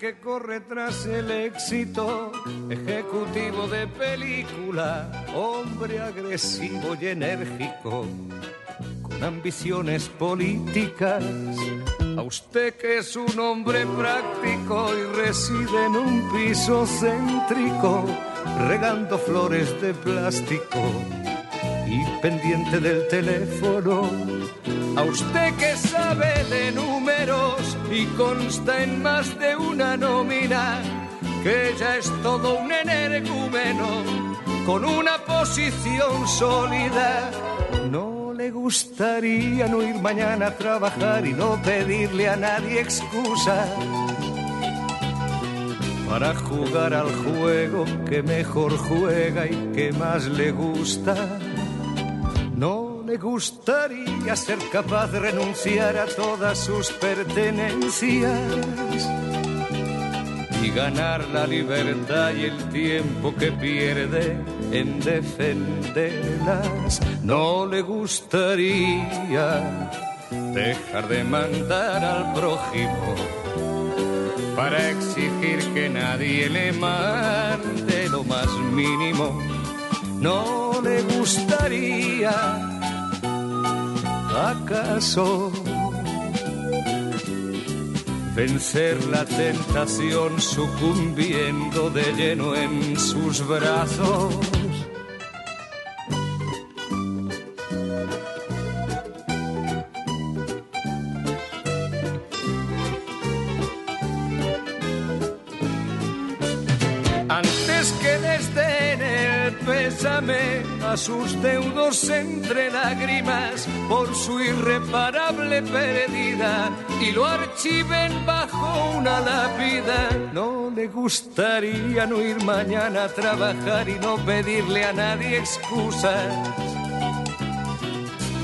Que corre tras el éxito, ejecutivo de película, hombre agresivo y enérgico, con ambiciones políticas. A usted que es un hombre práctico y reside en un piso céntrico, regando flores de plástico y pendiente del teléfono. A usted que sabe de números y consta en más de una nómina, que ya es todo un energúmeno con una posición sólida. No le gustaría no ir mañana a trabajar y no pedirle a nadie excusa para jugar al juego que mejor juega y que más le gusta. No le gustaría ser capaz de renunciar a todas sus pertenencias y ganar la libertad y el tiempo que pierde en defenderlas. No le gustaría dejar de mandar al prójimo para exigir que nadie le mande lo más mínimo. No le gustaría acaso vencer la tentación sucumbiendo de lleno en sus brazos. A sus deudos entre lágrimas por su irreparable pérdida y lo archiven bajo una lápida. No le gustaría no ir mañana a trabajar y no pedirle a nadie excusas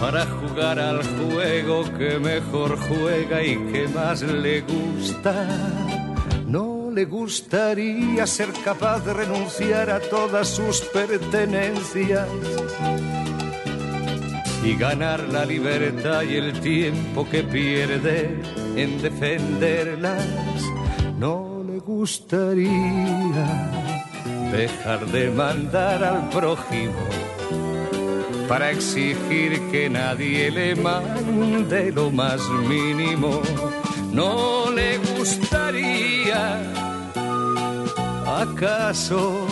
para jugar al juego que mejor juega y que más le gusta. No le gustaría ser capaz de renunciar a todas sus pertenencias y ganar la libertad y el tiempo que pierde en defenderlas. No le gustaría dejar de mandar al prójimo para exigir que nadie le mande lo más mínimo. No le gustaría acaso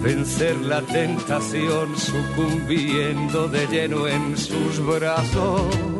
vencer la tentación sucumbiendo de lleno en sus brazos.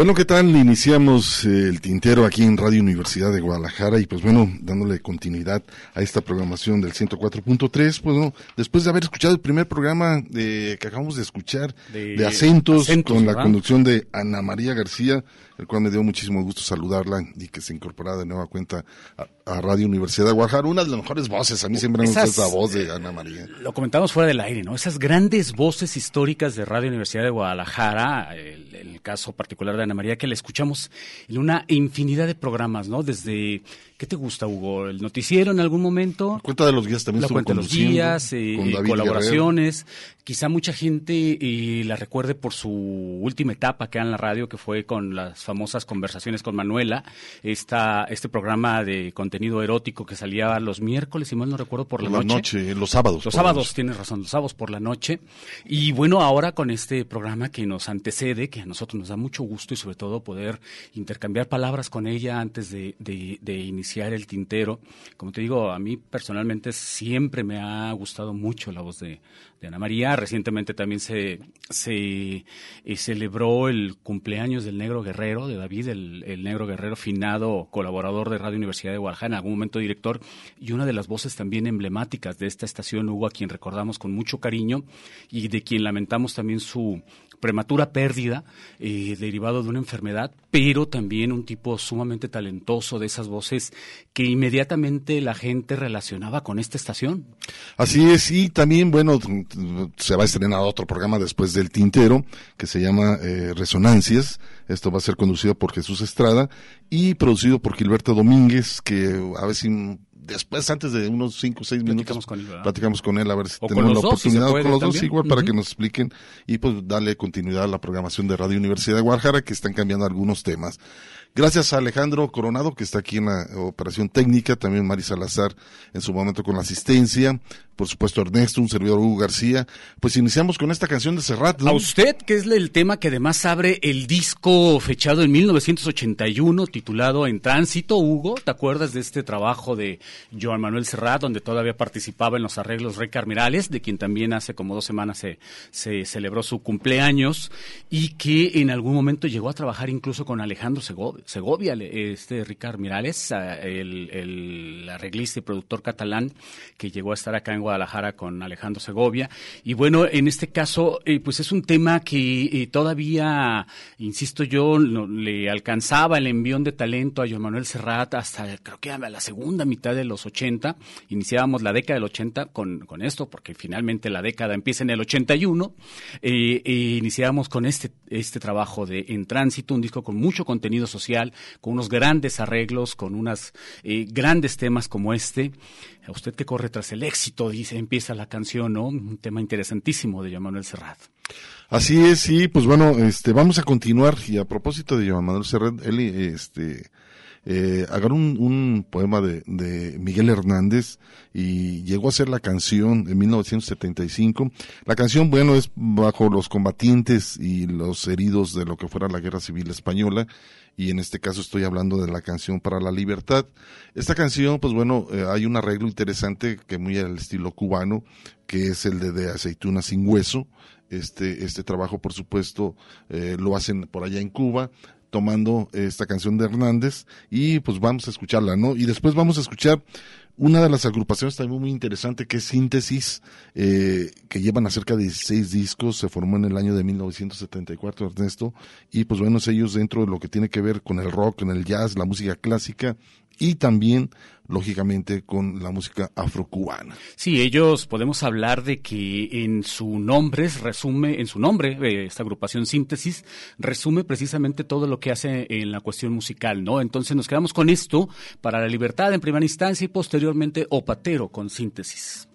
Bueno, ¿qué tal? Iniciamos eh, el tintero aquí en Radio Universidad de Guadalajara y pues bueno, dándole continuidad a esta programación del 104.3, pues bueno, después de haber escuchado el primer programa de, que acabamos de escuchar De de, acentos, Acentos, con la conducción de Ana María García, el cual me dio muchísimo gusto saludarla y que se incorporara de nueva cuenta a, a Radio Universidad de Guadalajara, una de las mejores voces, a mí siempre me gusta esa voz de Ana María. Lo comentamos fuera del aire, ¿no? Esas grandes voces históricas de Radio Universidad de Guadalajara, el, el caso particular de Ana María, que la escuchamos en una infinidad de programas, ¿no? Desde ¿Qué te gusta, Hugo? ¿El noticiero en algún momento? Cuenta de los días también La cuenta de los días, eh, con eh, colaboraciones. Quizá mucha gente eh, la recuerde por su última etapa que en la radio, que fue con las famosas conversaciones con Manuela, esta, este programa de contenido erótico que salía los miércoles, si mal no recuerdo, por la, Por la noche, los sábados. Los sábados, tienes razón, los sábados por la noche. Y bueno, ahora con este programa que nos antecede, que a nosotros nos da mucho gusto y sobre todo poder intercambiar palabras con ella antes de, de- de iniciar el tintero. Como te digo, a mí personalmente siempre me ha gustado mucho la voz de, Ana María. Recientemente también se, se eh, celebró el cumpleaños del Negro Guerrero, de David, el, el Negro Guerrero finado, colaborador de Radio Universidad de Guadalajara, en algún momento director, y una de las voces también emblemáticas de esta estación, Hugo, a quien recordamos con mucho cariño y de quien lamentamos también su prematura pérdida eh, derivado de una enfermedad, pero también un tipo sumamente talentoso de esas voces que inmediatamente la gente relacionaba con esta estación. Así es, y también, bueno, se va a estrenar otro programa después del Tintero, que se llama eh, Resonancias. Esto va a ser conducido por Jesús Estrada y producido por Gilberto Domínguez, que a mm, después, antes de unos cinco o seis minutos, Platicamos con él, ¿verdad? platicamos con él, a ver si O tenemos la dos, si se oportunidad puede con los dos igual para que nos expliquen y pues darle continuidad a la programación de Radio Universidad de Guadalajara, que están cambiando algunos temas. Gracias a Alejandro Coronado, que está aquí en la operación técnica, también Mari Salazar en su momento con la asistencia, por supuesto Ernesto, un servidor Hugo García. Pues iniciamos con esta canción de Serrat, ¿no? A usted, que es el tema que además abre el disco fechado en 1981, titulado En Tránsito, Hugo, ¿te acuerdas de este trabajo de Joan Manuel Serrat, donde todavía participaba en los arreglos Rey Carmirales, de quien también hace como dos semanas se, se celebró su cumpleaños, y que en algún momento llegó a trabajar incluso con Alejandro Sego- Segovia, le- este Ricard Mirales, ah, el, el arreglista y productor catalán, que llegó a estar acá en Guadalajara con Alejandro Segovia. Y bueno, en este caso, eh, pues es un tema que eh, todavía, insisto yo, le alcanzaba el envión de talento a Joan Manuel Serrat hasta creo que a la segunda mitad de los 80. Iniciábamos la década del 80 con, con esto, porque finalmente la década empieza en el 81. Eh, eh, iniciábamos con este, este trabajo de En Tránsito, un disco con mucho contenido social, con unos grandes arreglos, con unos grandes temas como este. Usted que corre tras el éxito, dice, empieza la canción, ¿no? Un tema interesantísimo de Joan Manuel Serrat. Así es, sí, pues bueno, este, vamos a continuar y a propósito de Joan Manuel Serrat, él, este, eh, agarró un, un poema de, de Miguel Hernández y llegó a ser la canción en 1975. La canción, bueno, es bajo los combatientes y los heridos de lo que fuera la Guerra Civil Española y en este caso estoy hablando de la canción para la libertad. Esta canción, pues bueno, eh, hay un arreglo interesante que muy al estilo cubano, que es el de, de aceituna sin hueso. Este, este trabajo, por supuesto, eh, lo hacen por allá en Cuba tomando esta canción de Hernández y pues vamos a escucharla, ¿no? Y después vamos a escuchar una de las agrupaciones también muy interesante que es Síntesis, eh, que llevan a cerca de 16 discos, se formó en el año de 1974, Ernesto, y pues bueno, ellos dentro de lo que tiene que ver con el rock, con el jazz, la música clásica y también, lógicamente, con la música afrocubana. Sí, ellos podemos hablar de que en su nombre resume, en su nombre, eh, esta agrupación Síntesis, resume precisamente todo lo que hace en la cuestión musical, ¿no? Entonces nos quedamos con esto para la libertad en primera instancia y posteriormente Opatero con Síntesis.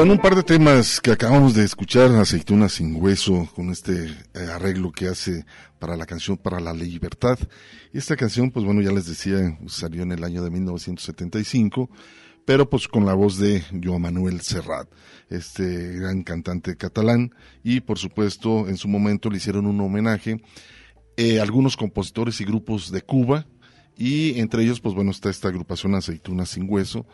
Bueno, un par de temas que acabamos de escuchar, Aceituna sin hueso, con este eh, arreglo que hace para la canción Para la Libertad. Esta canción, pues bueno, ya les decía, salió en el año de 1975, pero pues con la voz de Joan Manuel Serrat, este gran cantante catalán, y por supuesto en su momento le hicieron un homenaje eh, algunos compositores y grupos de Cuba, y entre ellos, pues bueno, está esta agrupación Aceituna sin hueso,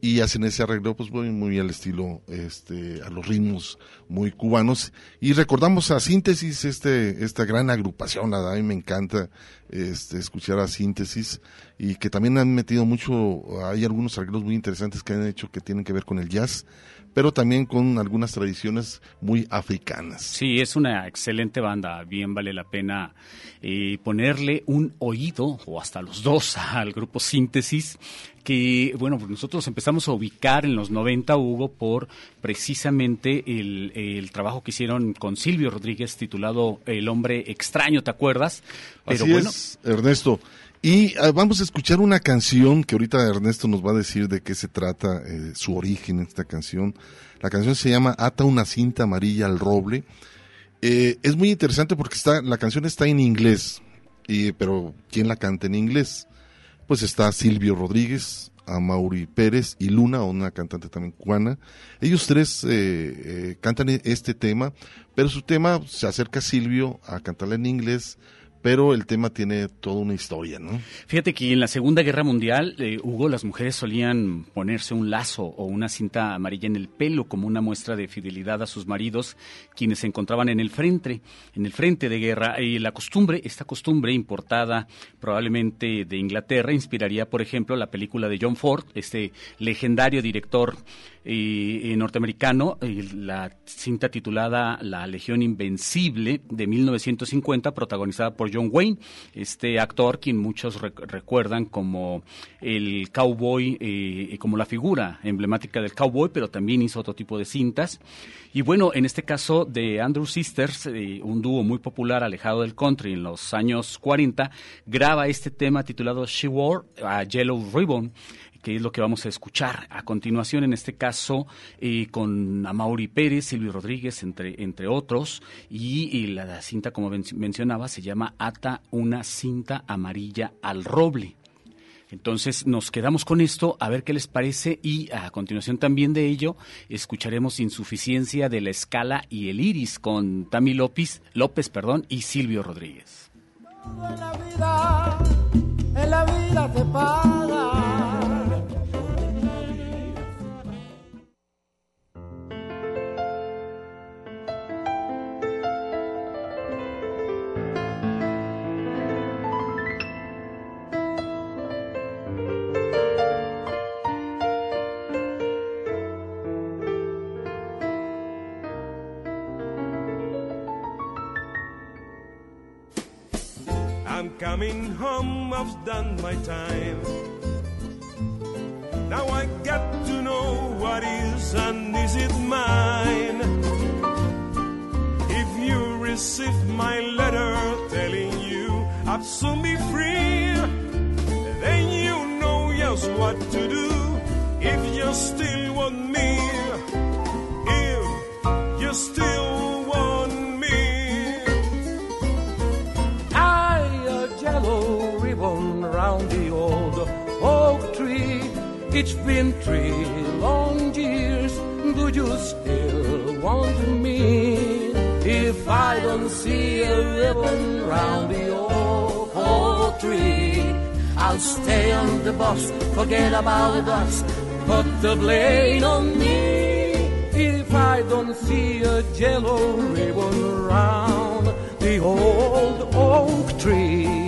y hacen ese arreglo pues muy, muy al estilo este a los ritmos muy cubanos. Y recordamos a Síntesis este esta gran agrupación a mí me encanta este escuchar a Síntesis y que también han metido mucho hay algunos arreglos muy interesantes que han hecho que tienen que ver con el jazz pero también con algunas tradiciones muy africanas. Sí, es una excelente banda, bien vale la pena eh, ponerle un oído, o hasta los dos, al grupo Síntesis, que, bueno, pues nosotros empezamos a ubicar en los 90, Hugo, por precisamente el, el trabajo que hicieron con Silvio Rodríguez titulado El hombre extraño, ¿te acuerdas? Pero Así bueno, es, Ernesto. Y ah, vamos a escuchar una canción que ahorita Ernesto nos va a decir de qué se trata, eh, su origen esta canción. La canción se llama Ata una cinta amarilla al roble. Eh, es muy interesante porque está, la canción está en inglés, y, pero ¿quién la canta en inglés? Pues está Silvio Rodríguez, Mauri Pérez y Luna, una cantante también cubana. Ellos tres eh, cantan este tema, pero su tema se acerca a Silvio a cantarla en inglés pero el tema tiene toda una historia, ¿no? Fíjate que en la Segunda Guerra Mundial, eh, Hugo, las mujeres solían ponerse un lazo o una cinta amarilla en el pelo como una muestra de fidelidad a sus maridos, quienes se encontraban en el frente, en el frente de guerra. Y la costumbre, esta costumbre importada probablemente de Inglaterra, inspiraría, por ejemplo, la película de John Ford, este legendario director y, norteamericano, la cinta titulada La Legión Invencible de 1950, protagonizada por John Wayne, este actor quien muchos recuerdan como el cowboy, eh, como la figura emblemática del cowboy, pero también hizo otro tipo de cintas. Y bueno, en este caso de Andrew Sisters, eh, un dúo muy popular alejado del country en los años 40, graba este tema titulado She Wore a Yellow Ribbon que es lo que vamos a escuchar a continuación, en este caso eh, con Amaury Pérez, Silvio Rodríguez, entre, entre otros, y, la cinta, como mencionaba, se llama Ata una cinta amarilla al roble. Entonces nos quedamos con esto, a ver qué les parece y a continuación también de ello escucharemos Insuficiencia de la Escala y el Iris con Tami López, López perdón, y Silvio Rodríguez. En la vida, en la vida te paga. Coming home, I've done my time. Now I got to know what is and is it mine. If you receive my letter telling you I'll soon be free, then you know just what to do. If you still want me, if you still It's been three long years. Do you still want me? If I don't see a ribbon round the old oak tree, I'll stay on the bus, forget about the us, put the blame on me. If I don't see a yellow ribbon round the old oak tree.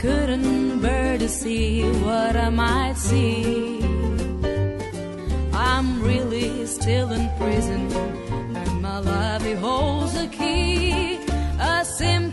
Couldn't bear to see what I might see. I'm really still in prison, and my life holds a key. A simple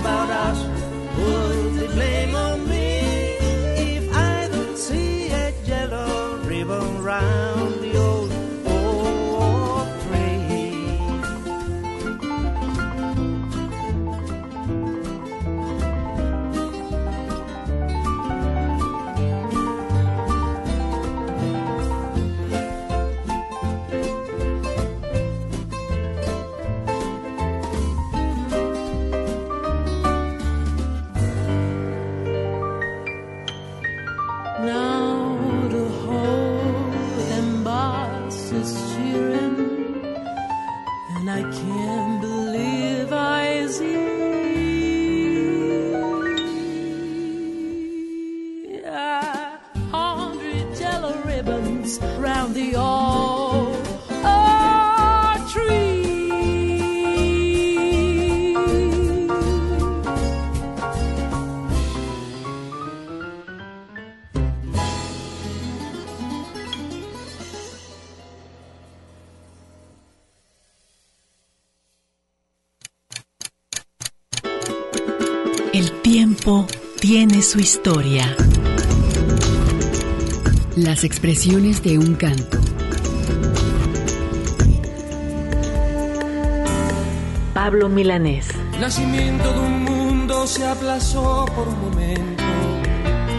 about us, put the blame on su historia. Las expresiones de un canto. Pablo Milanés. Nacimiento de un mundo se aplazó por un momento.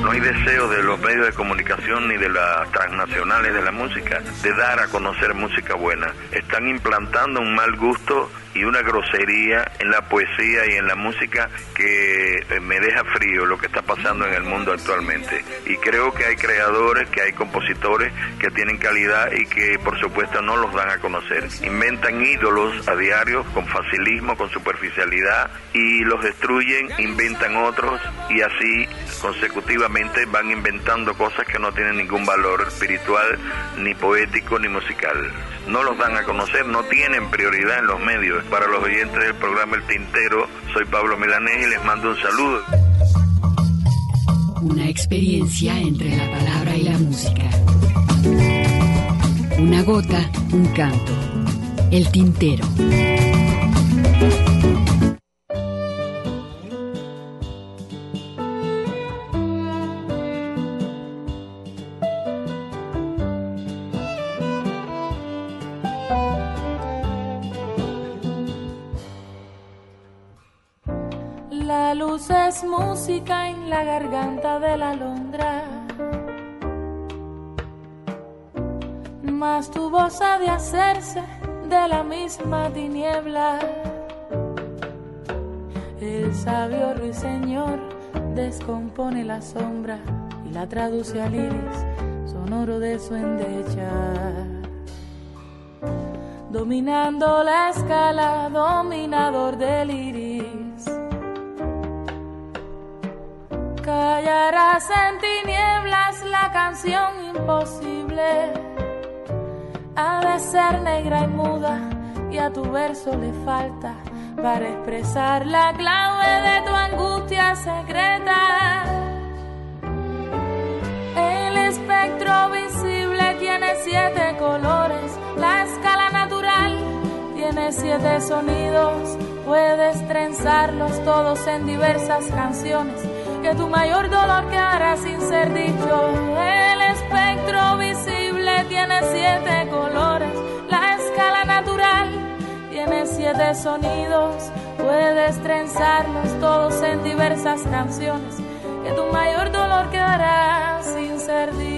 No hay deseo de los medios de comunicación ni de las transnacionales de la música de dar a conocer música buena. Están implantando un mal gusto y una grosería en la poesía y en la música que eh, me deja frío lo que está pasando en el mundo actualmente. Y creo que hay creadores, que hay compositores que tienen calidad y que por supuesto no los dan a conocer. Inventan ídolos a diario con facilismo, con superficialidad y los destruyen, inventan otros y así consecutivamente van inventando cosas que no tienen ningún valor espiritual, ni poético, ni musical. No los dan a conocer, no tienen prioridad en los medios. Para los oyentes del programa El Tintero, soy Pablo Milanés y les mando un saludo. Una experiencia entre la palabra y la música. Una gota, un canto. El tintero. Música en la garganta de la alondra. Mas tu voz ha de hacerse de la misma tiniebla. El sabio ruiseñor descompone la sombra y la traduce al iris sonoro de su endecha. Dominando la escala, dominador del iris. Callarás en tinieblas la canción imposible. Ha de ser negra y muda y a tu verso le falta para expresar la clave de tu angustia secreta. El espectro visible tiene siete colores, la escala natural tiene siete sonidos. Puedes trenzarlos todos en diversas canciones que tu mayor dolor quedará sin ser dicho. El espectro visible tiene siete colores, la escala natural tiene siete sonidos. Puedes trenzarlos todos en diversas canciones, que tu mayor dolor quedará sin ser dicho.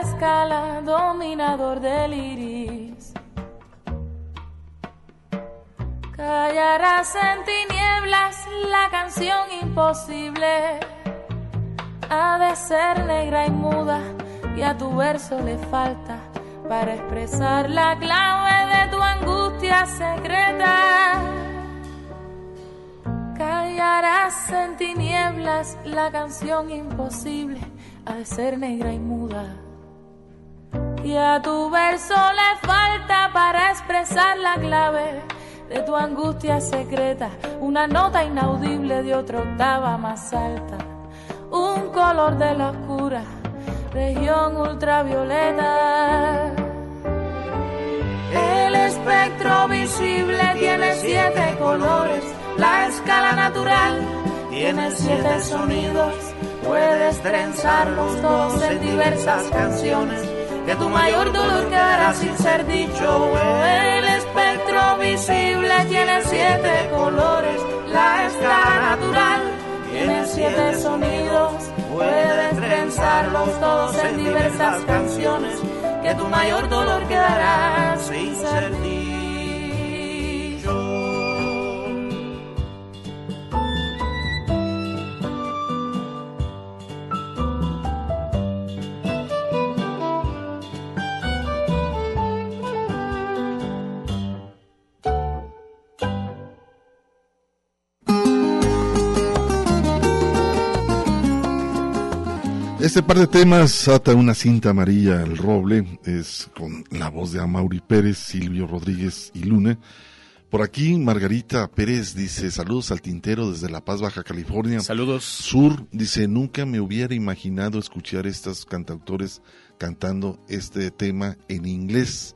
La escala, dominador del iris. Callarás en tinieblas la canción imposible. Ha de ser negra y muda, y a tu verso le falta para expresar la clave de tu angustia secreta. Callarás en tinieblas la canción imposible ha de ser negra y muda. Y a tu verso le falta para expresar la clave de tu angustia secreta, una nota inaudible de otra octava más alta, un color de la oscura región ultravioleta. El espectro visible tiene siete colores, la escala natural tiene siete sonidos, puedes trenzarlos todos en diversas canciones, que tu mayor dolor quedará sin ser dicho. El espectro visible tiene siete colores, la escala natural tiene siete sonidos, puedes trenzarlos todos en diversas canciones, que tu mayor dolor quedará sin ser dicho. Este par de temas ata una cinta amarilla al roble, es con la voz de Amaury Pérez, Silvio Rodríguez y Lune. Por aquí Margarita Pérez dice saludos al tintero desde La Paz, Baja California. Saludos. Sur dice nunca me hubiera imaginado escuchar estos cantautores cantando este tema en inglés.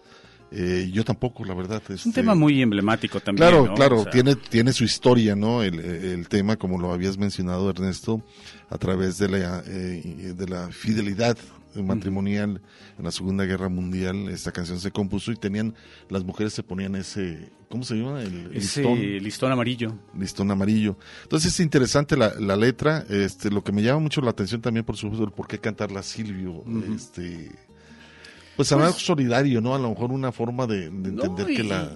Eh, yo tampoco, la verdad. Es un este, tema muy emblemático también. Claro, claro, tiene, tiene su historia, ¿no? El, el, tema, como lo habías mencionado, Ernesto, a través de la, eh, de la fidelidad matrimonial en la Segunda Guerra Mundial. Esta canción se compuso y tenían, las mujeres se ponían ese, ¿cómo se llama? El listón. listón amarillo. Listón amarillo. Entonces es interesante la, la letra. Este, lo que me llama mucho la atención también, por supuesto, el por qué cantarla Silvio. Este pues algo pues, solidario, ¿no? A lo mejor una forma de, entender que la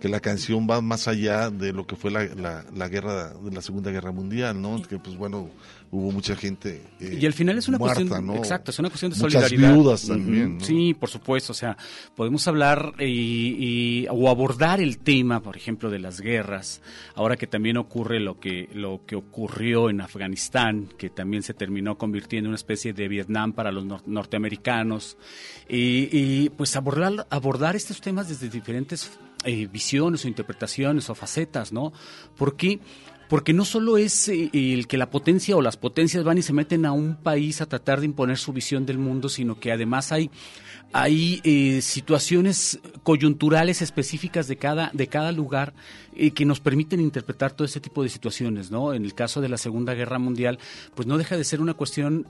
que la canción va más allá de lo que fue la, la, la, guerra de la Segunda Guerra Mundial, ¿no? Que pues bueno, hubo mucha gente eh, y al final es una cuestión ¿no? exacto es una cuestión de Muchas solidaridad viudas también ¿no? sí por supuesto o sea podemos hablar y, o abordar el tema por ejemplo de las guerras ahora que también ocurre lo que lo que ocurrió en Afganistán que también se terminó convirtiendo en una especie de Vietnam para los norteamericanos y, pues abordar abordar estos temas desde diferentes eh, visiones o interpretaciones o facetas no porque porque no solo es eh, el que la potencia o las potencias van y se meten a un país a tratar de imponer su visión del mundo, sino que además hay hay eh, situaciones coyunturales específicas de cada de cada lugar eh, que nos permiten interpretar todo ese tipo de situaciones, ¿no? En el caso de la Segunda Guerra Mundial, pues no deja de ser una cuestión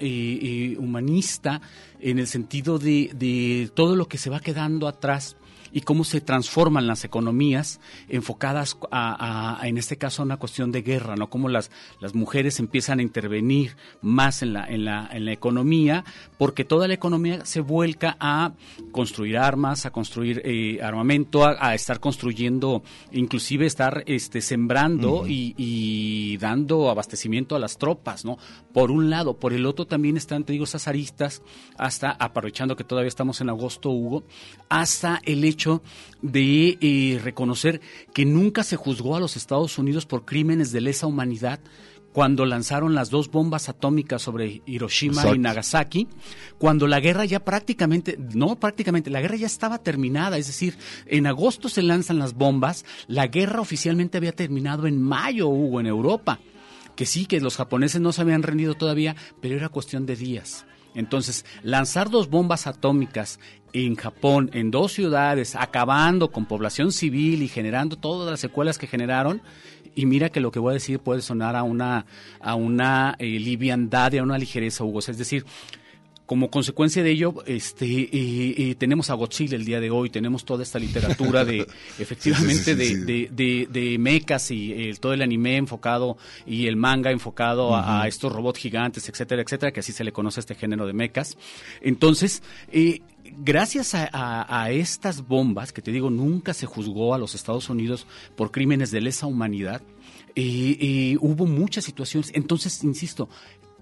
humanista en el sentido de, de todo lo que se va quedando atrás y cómo se transforman las economías enfocadas a, en este caso a una cuestión de guerra, ¿no? Cómo las, las mujeres empiezan a intervenir más en la, en la, en la economía, porque toda la economía se vuelca a construir armas, a construir eh, armamento, a, estar construyendo, inclusive estar este, sembrando y, y, dando abastecimiento a las tropas, ¿no? Por un lado, por el otro también están, te digo, esas aristas, hasta aprovechando que todavía estamos en agosto, Hugo, hasta el hecho de eh, reconocer que nunca se juzgó a los Estados Unidos por crímenes de lesa humanidad cuando lanzaron las dos bombas atómicas sobre Hiroshima y Nagasaki, cuando la guerra ya prácticamente, no prácticamente, la guerra ya estaba terminada, es decir, en agosto se lanzan las bombas, la guerra oficialmente había terminado en mayo, hubo en Europa, que sí, que los japoneses no se habían rendido todavía, pero era cuestión de días. Entonces, lanzar dos bombas atómicas en Japón, en dos ciudades, acabando con población civil y generando todas las secuelas que generaron, y mira que lo que voy a decir puede sonar a una, a una eh, liviandad y a una ligereza, Hugo. Es decir, como consecuencia de ello, este, tenemos a Godzilla el día de hoy, tenemos toda esta literatura de, efectivamente, de, de, de, mechas y todo el anime enfocado y el manga enfocado a, estos robots gigantes, etcétera, etcétera, que así se le conoce a este género de mechas. Entonces, eh, gracias a, estas bombas, que te digo, nunca se juzgó a los Estados Unidos por crímenes de lesa humanidad, y hubo muchas situaciones. Entonces, insisto,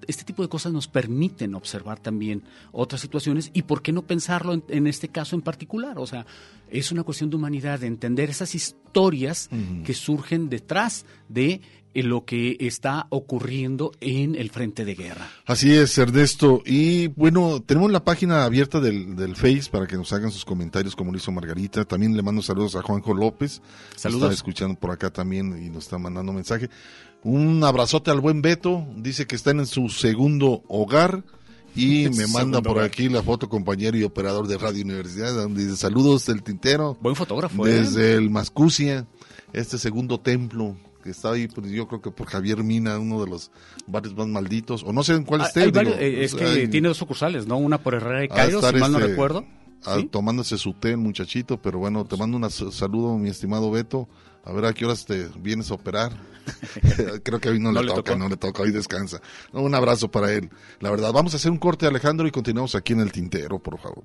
este tipo de cosas nos permiten observar también otras situaciones y por qué no pensarlo en, este caso en particular. O sea, es una cuestión de humanidad, de entender esas historias que surgen detrás de lo que está ocurriendo en el frente de guerra. Así es, Ernesto. Y bueno, tenemos la página abierta del, del Face para que nos hagan sus comentarios como lo hizo Margarita. También le mando saludos a Juanjo López. Saludos. Está escuchando por acá también y nos está mandando mensaje. Un abrazote al buen Beto. Dice que está en su segundo hogar. Y me manda por aquí la foto compañero y operador de Radio Universidad, donde dice saludos del tintero. Buen fotógrafo, ¿eh? Desde el Mascucia, este segundo templo que está ahí, pues yo creo que por Javier Mina, uno de los barrios más malditos, o no sé en cuál Ah, esté. hay digo, varios, eh, es que hay- tiene dos sucursales, ¿no? Una por Herrera y Cairo, si mal no este, recuerdo. a- ¿Sí? tomándose su té el muchachito, pero bueno, te mando un saludo, mi estimado Beto. A ver a qué horas te vienes a operar. Creo que hoy no, No le, le toca, tocó. no le toca, hoy descansa. No, un abrazo para él. La verdad, vamos a hacer un corte, Alejandro, y continuamos aquí en el tintero, por favor.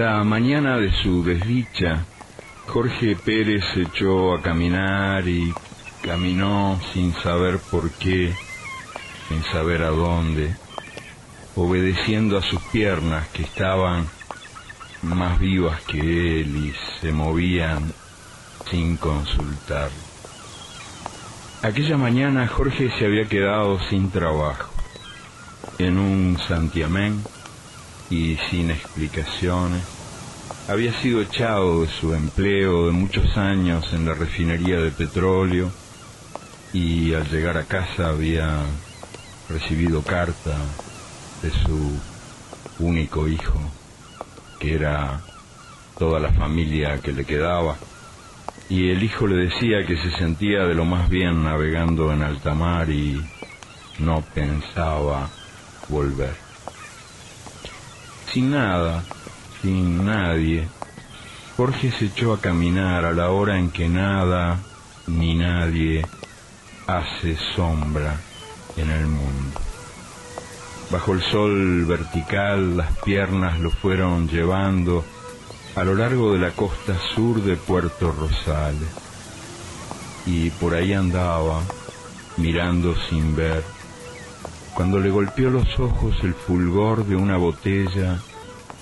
La mañana de su desdicha, Jorge Pérez se echó a caminar y caminó sin saber por qué, sin saber a dónde, obedeciendo a sus piernas que estaban más vivas que él y se movían sin consultar. Aquella mañana Jorge se había quedado sin trabajo, en un santiamén y sin explicaciones. Había sido echado de su empleo de muchos años en la refinería de petróleo y al llegar a casa había recibido carta de su único hijo, que era toda la familia que le quedaba. Y el hijo le decía que se sentía de lo más bien navegando en alta mar y no pensaba volver. Sin nada, sin nadie, Jorge se echó a caminar a la hora en que nada ni nadie hace sombra en el mundo. Bajo el sol vertical las piernas lo fueron llevando a lo largo de la costa sur de Puerto Rosales. Y por ahí andaba, mirando sin ver, cuando le golpeó los ojos el fulgor de una botella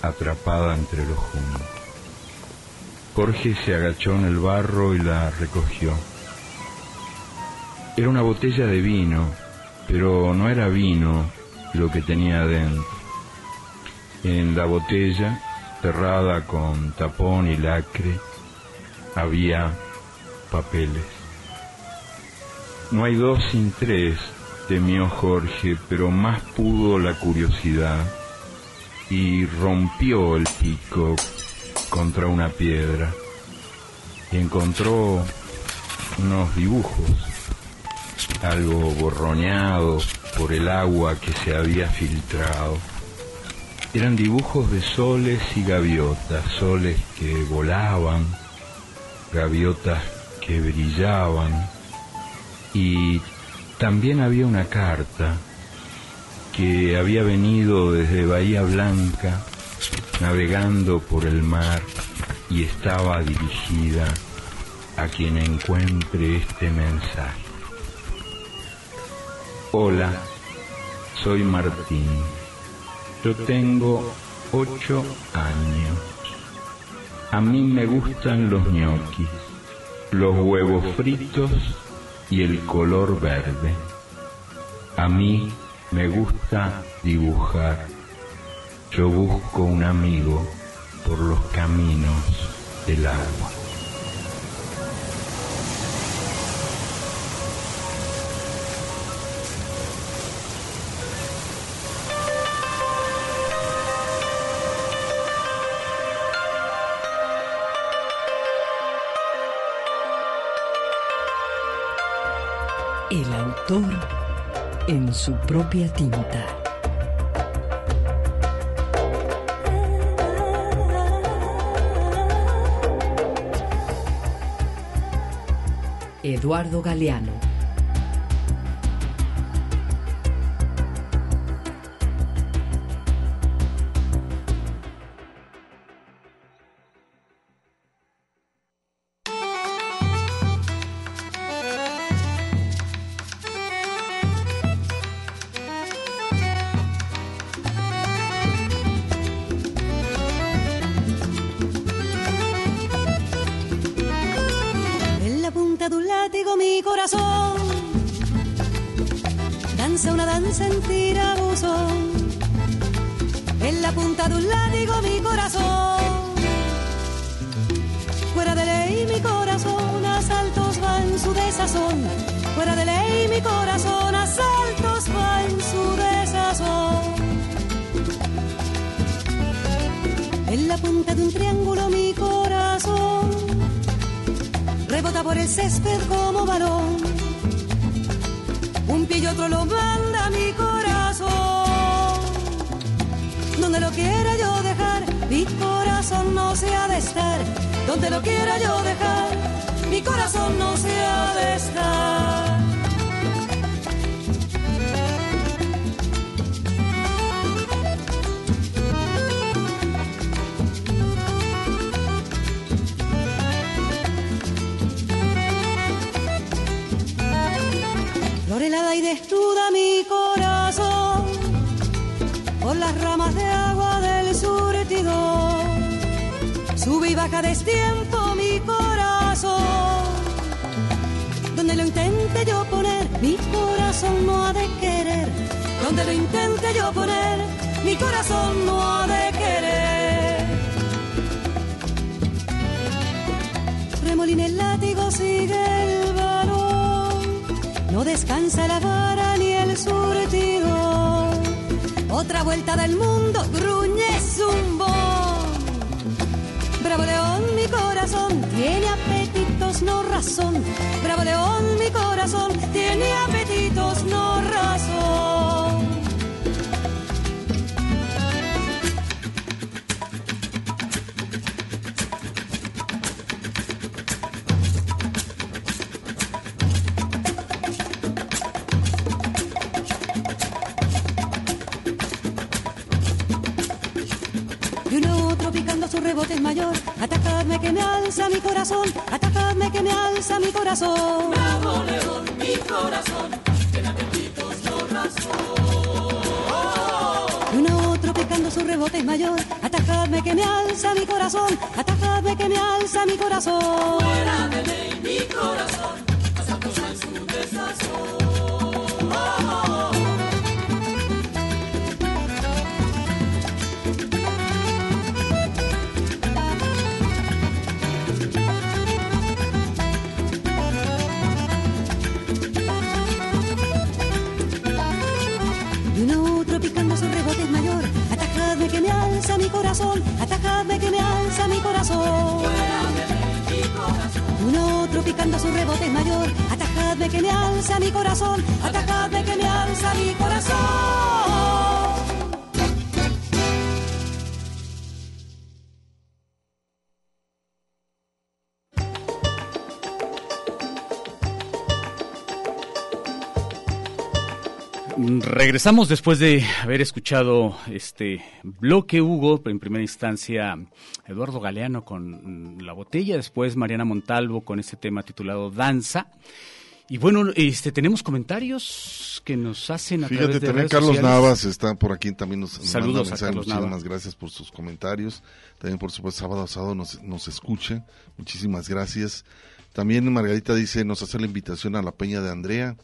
atrapada entre los juncos. Jorge se agachó en el barro y la recogió. Era una botella de vino, pero no era vino lo que tenía adentro. En la botella, cerrada con tapón y lacre, había papeles. No hay dos sin tres, temió Jorge, pero más pudo la curiosidad y rompió el pico contra una piedra y encontró unos dibujos, algo borroneado por el agua que se había filtrado. Eran dibujos de soles y gaviotas, soles que volaban gaviotas que brillaban y también había una carta que había venido desde Bahía Blanca navegando por el mar y estaba dirigida a quien encuentre este mensaje. Hola, soy Martín. Yo tengo ocho años. A mí me gustan los ñoquis, los huevos fritos y el color verde. A mí me gusta dibujar. Yo busco un amigo por los caminos del agua. En su propia tinta. Eduardo Galeano. Las ramas de agua del surtidor. Sube y baja destiempo mi corazón. Donde lo intente yo poner, mi corazón no ha de querer. Donde lo intente yo poner, mi corazón no ha de querer. Remolina el látigo, sigue el balón. No descansa la vara ni el surtido. Otra vuelta del mundo, gruñe zumbón. Bravo león, mi corazón tiene apetitos, no razón. Bravo león, mi corazón tiene apetitos, no razón. Alza mi corazón. Atacadme que me alza mi corazón. Bravo león, mi corazón, tiene apetitos, no razón. Y uno a otro picando su rebote es mayor. Atacadme que me alza mi corazón. Atacadme que me alza mi corazón. Fuera de ley, mi corazón, picando su rebote mayor. Atacadme que me alza mi corazón. Atacadme que me alza mi corazón. Regresamos después de haber escuchado este bloque Hugo, en primera instancia Eduardo Galeano con La Botella, después Mariana Montalvo con este tema titulado Danza. Y bueno, este tenemos comentarios que nos hacen a Fíjate, través de también redes Carlos sociales. Navas está por aquí, también nos, nos Saludos manda a mensaje. Carlos Muchísimas gracias por sus comentarios. También, por supuesto, sábado a sábado nos, nos escucha. Muchísimas gracias. También Margarita dice, nos hace la invitación a la Peña de Andrea,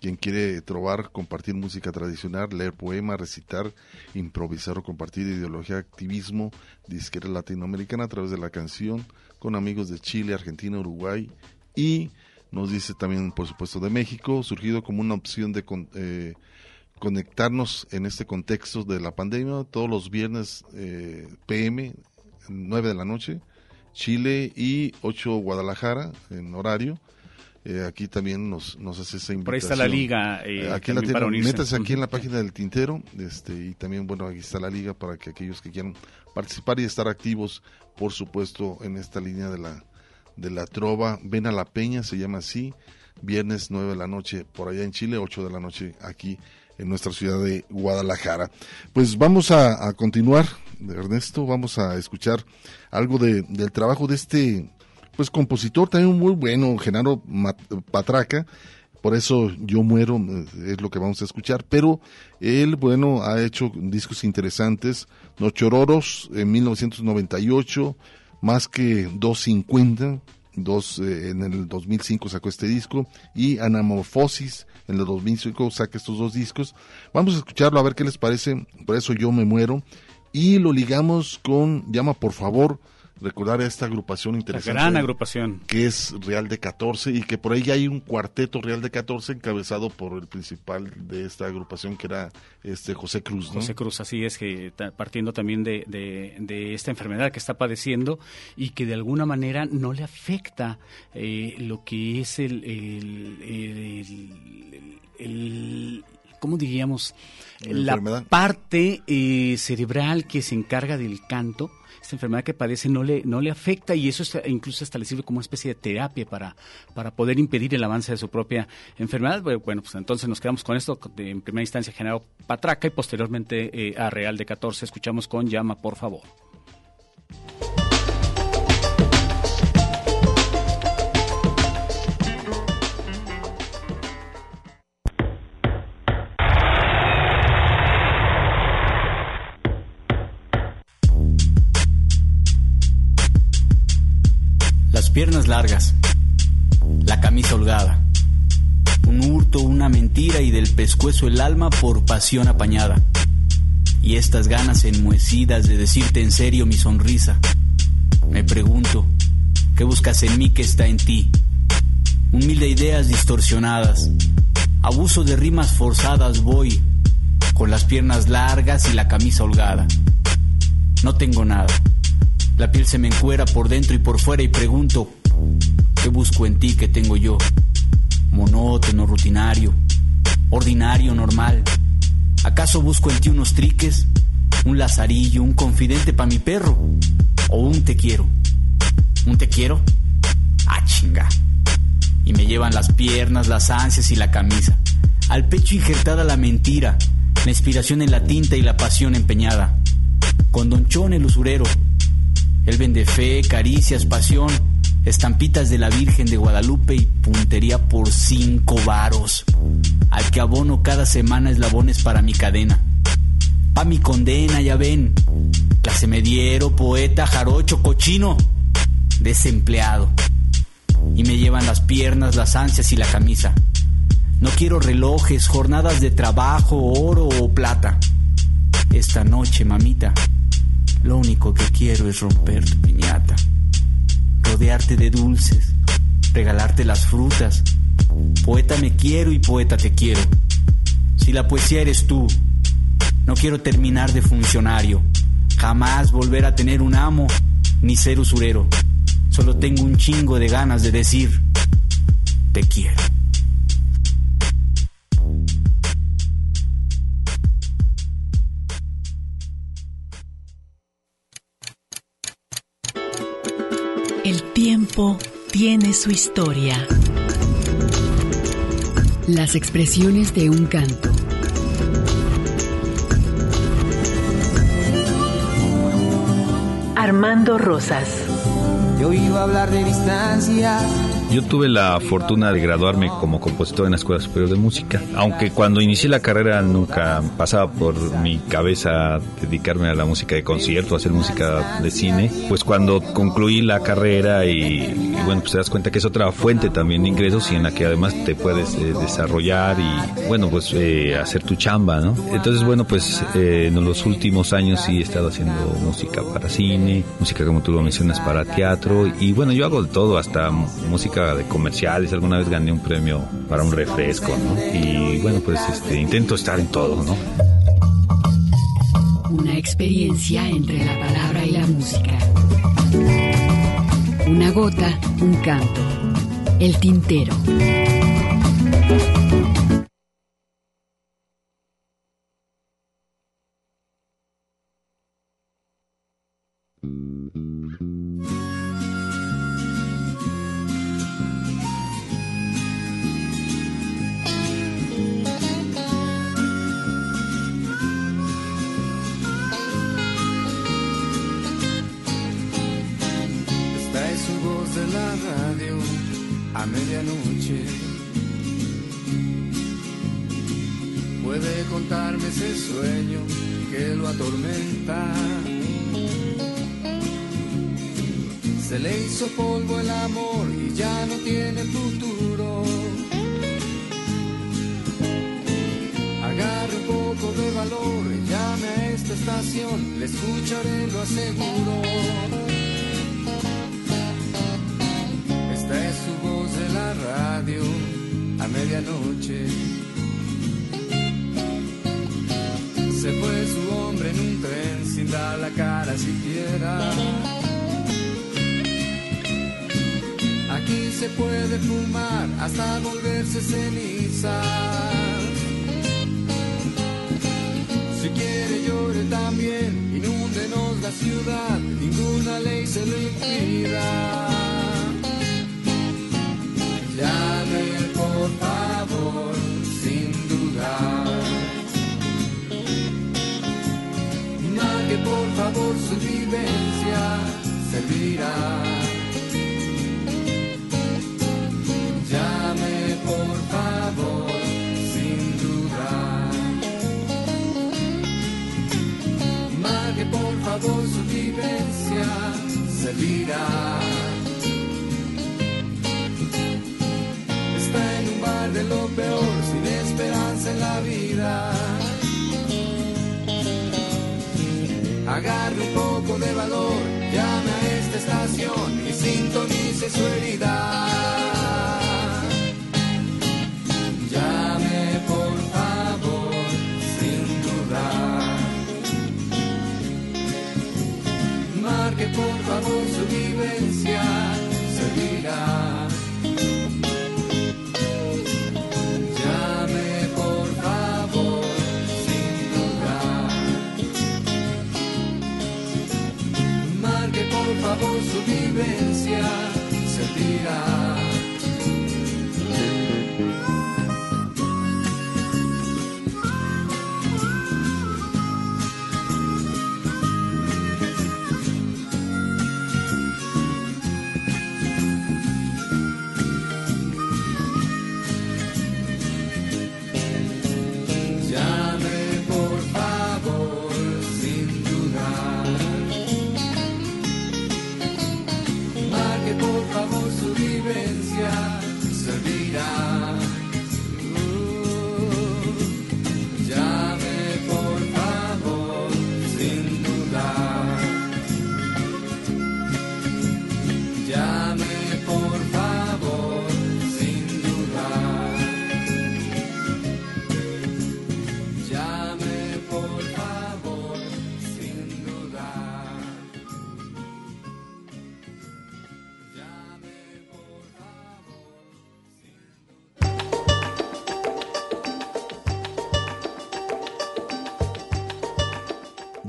quien quiere trobar, compartir música tradicional, leer poema, recitar, improvisar o compartir ideología, activismo, disquera latinoamericana a través de la canción, con amigos de Chile, Argentina, Uruguay y nos dice también, por supuesto, de México, surgido como una opción de con- eh, conectarnos en este contexto de la pandemia todos los viernes eh, PM, 9 de la noche, Chile y 8 Guadalajara en horario. Eh, aquí también nos, nos hace esa invitación. Por ahí está la liga, eh, aquí la tienen, métase aquí en la página del tintero este y también bueno aquí está la liga para que aquellos que quieran participar y estar activos por supuesto en esta línea de la de la trova. Ven a la peña se llama así. Viernes 9 de la noche por allá en Chile 8 de la noche aquí en nuestra ciudad de Guadalajara. Pues vamos a, a continuar Ernesto. Vamos a escuchar algo de, del trabajo de este pues compositor también muy bueno Genaro Patraca. Por eso yo muero eh, es lo que vamos a escuchar. Pero él bueno ha hecho discos interesantes. Los Chororos en 1998 más que 250 dos, eh, en el 2005 sacó este disco. Y Anamorfosis en el 2005 saca estos dos discos. Vamos a escucharlo a ver qué les parece. Por eso yo me muero. Y lo ligamos con llama por favor recordar a esta agrupación interesante gran agrupación. que es Real de 14 y que por ahí hay un cuarteto Real de 14 encabezado por el principal de esta agrupación que era este José Cruz, ¿no? José Cruz, así es, que partiendo también de, de- de esta enfermedad que está padeciendo y que de alguna manera no le afecta eh, lo que es el, el, el- el- ¿cómo diríamos? La La parte eh, cerebral que se encarga del canto. Esta enfermedad que padece no le, no le afecta y eso incluso hasta le sirve como una especie de terapia para, para poder impedir el avance de su propia enfermedad. Bueno, pues entonces nos quedamos con esto. en primera instancia, Genaro Patraca y posteriormente eh, a Real de 14 escuchamos con Llama, por favor. Piernas largas, la camisa holgada, un hurto, una mentira y del pescuezo el alma por pasión apañada. Y estas ganas enmohecidas de decirte en serio mi sonrisa. Me pregunto, ¿qué buscas en mí que está en ti? Un de ideas distorsionadas, abuso de rimas forzadas voy, con las piernas largas y la camisa holgada. No tengo nada. La piel se me encuera por dentro y por fuera y pregunto, ¿qué busco en ti que tengo yo? Monótono, rutinario, ordinario, normal. ¿Acaso busco en ti unos triques? ¿Un lazarillo, un confidente para mi perro? ¿O un te quiero? ¿Un te quiero? Ah, chinga. Y me llevan las piernas, las ansias y la camisa. Al pecho injertada la mentira, la inspiración en la tinta y la pasión empeñada. Con Don Chon el usurero, él vende fe, caricias, pasión, estampitas de la Virgen de Guadalupe y puntería por cinco varos. Al que abono cada semana eslabones para mi cadena. Pa' mi condena, ya ven. Clase mediero, poeta, jarocho, cochino, desempleado. Y me llevan las piernas, las ansias y la camisa. No quiero relojes, jornadas de trabajo, oro o plata. Esta noche, mamita, lo único que quiero es romper tu piñata, rodearte de dulces, regalarte las frutas. Poeta me quiero y poeta te quiero. Si la poesía eres tú, no quiero terminar de funcionario, jamás volver a tener un amo ni ser usurero. Solo tengo un chingo de ganas de decir, te quiero. tiempo tiene su historia. Las expresiones de un canto. Armando Rosas. Yo iba a hablar de distancias yo tuve la fortuna de graduarme como compositor en la Escuela Superior de Música, aunque cuando inicié la carrera nunca pasaba por mi cabeza dedicarme a la música de concierto, hacer música de cine, pues cuando concluí la carrera y, bueno, pues te das cuenta que es otra fuente también de ingresos y en la que además te puedes eh, desarrollar y bueno, pues eh, hacer tu chamba, ¿no? Entonces, bueno, pues eh, en los últimos años sí he estado haciendo música para cine, música como tú lo mencionas para teatro y bueno, yo hago de todo, hasta música de comerciales, alguna vez gané un premio para un refresco, ¿no? Y bueno, pues este, intento estar en todo, ¿no? Una experiencia entre la palabra y la música. Una gota, un canto. El tintero.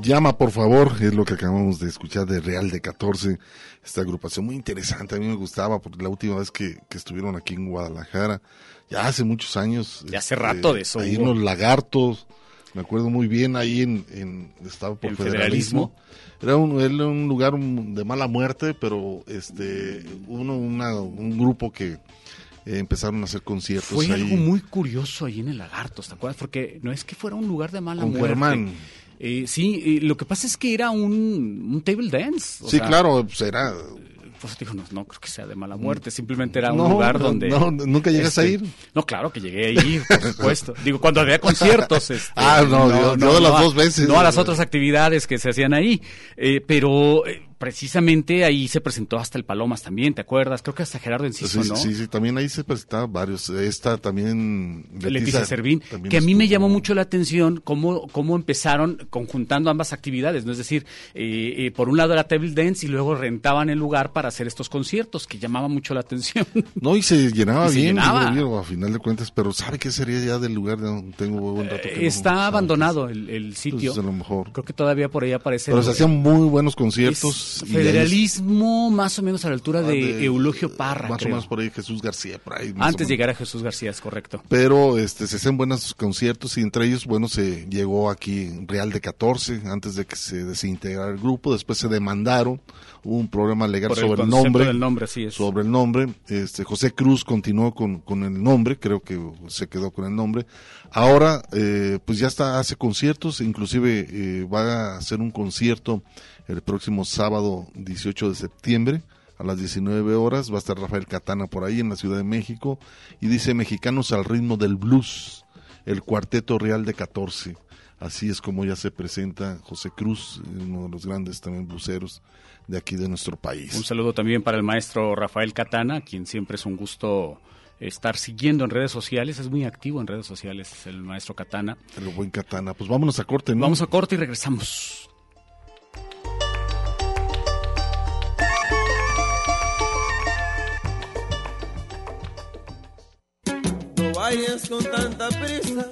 Llama, por favor, es lo que acabamos de escuchar de Real de 14, esta agrupación muy interesante, a mí me gustaba, porque la última vez que, estuvieron aquí en Guadalajara, ya hace muchos años. Ya hace rato de eso. Ahí unos lagartos, Me acuerdo muy bien ahí en, en estaba por federalismo. Era un, era un lugar de mala muerte, pero este uno una, un grupo que eh, empezaron a hacer conciertos Fue ahí. algo muy curioso ahí en el Lagartos, ¿te acuerdas? Porque no es que fuera un lugar de mala Con muerte. Germán. Eh, sí, eh, lo que pasa es que era un, un table dance. o Sí, sea, claro, pues era Pues digo, no, no creo que sea de mala muerte, simplemente era un No, lugar no, donde... no, ¿nunca llegas a ir? No, claro que llegué ahí, por supuesto. digo, cuando había conciertos. este, Ah, no, yo- yo de las a- dos veces. No a las otras actividades que se hacían ahí. Eh, pero eh, precisamente ahí se presentó hasta el Palomas también, ¿te acuerdas? Creo que hasta Gerardo Enciso, Sí, ¿no? sí, sí, también ahí se presentaban varios. Esta también. Leticia Servín, también que a mí me llamó mucho la atención cómo, cómo empezaron conjuntando ambas actividades, ¿no? Es decir, eh, eh, por un lado era table dance y luego rentaban el lugar para hacer estos conciertos, que llamaba mucho la atención. No, y se llenaba Y se bien, llenaba. digo, a final de cuentas, pero ¿sabe qué sería ya del lugar de donde tengo buen rato que no- Eh, Está abandonado el, el sitio. Pues, a lo mejor. Creo que todavía por ahí aparece. Pero el- se hacían muy buenos conciertos. es ahí- federalismo más o menos a la altura Ah, de, de- Eulogio Parra, Más creo. o menos por ahí Jesús García, por ahí. Antes de llegar a Jesús García, es correcto. Pero este, se hacían buenos conciertos y entre ellos, bueno, se llegó aquí Real de 14 antes de que se desintegrara el grupo. Después se demandaron, hubo un problema legal Por sobre el, nombre. del nombre, es. Sobre el nombre. Este, José Cruz continuó con, con el nombre, creo que se quedó con el nombre. Ahora, eh, pues ya está, hace conciertos, inclusive eh, va a hacer un concierto el próximo sábado 18 de septiembre a las 19 horas. Va a estar Rafael Catana por ahí en la Ciudad de México y dice Mexicanos al ritmo del blues, el cuarteto real de 14. Así es como ya se presenta José Cruz, uno de los grandes también bluseros de aquí de nuestro país. Un saludo también para el maestro Rafael Catana, quien siempre es un gusto estar siguiendo en redes sociales. Es muy activo en redes sociales el maestro Catana. El buen Catana. Pues vámonos a corte, ¿no? Vamos a corte y regresamos. No vayas con tanta prisa.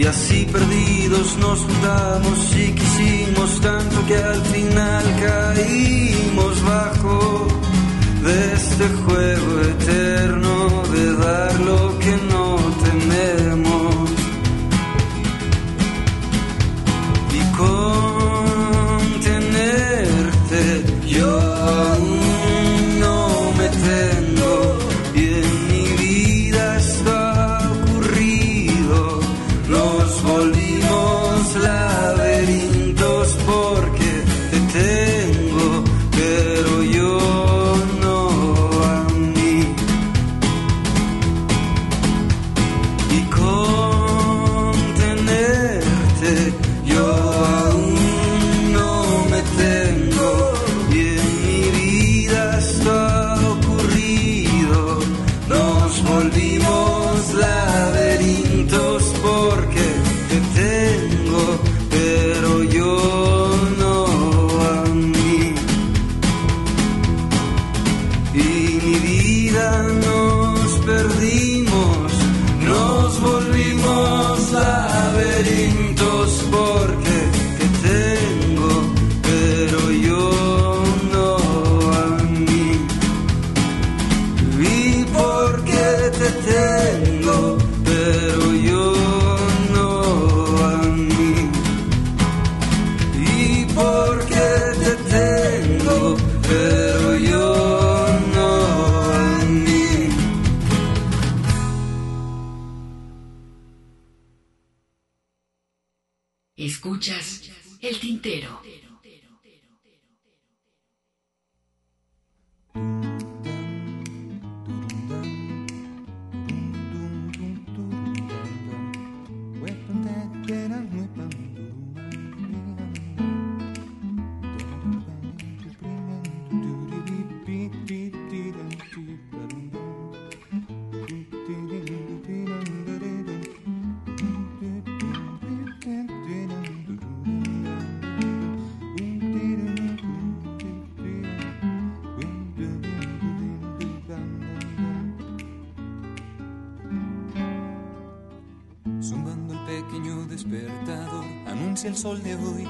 Y así perdidos nos juntamos y quisimos tanto que al final caímos bajo de este juego eterno de dar lo que no tenemos. Sol de hoy.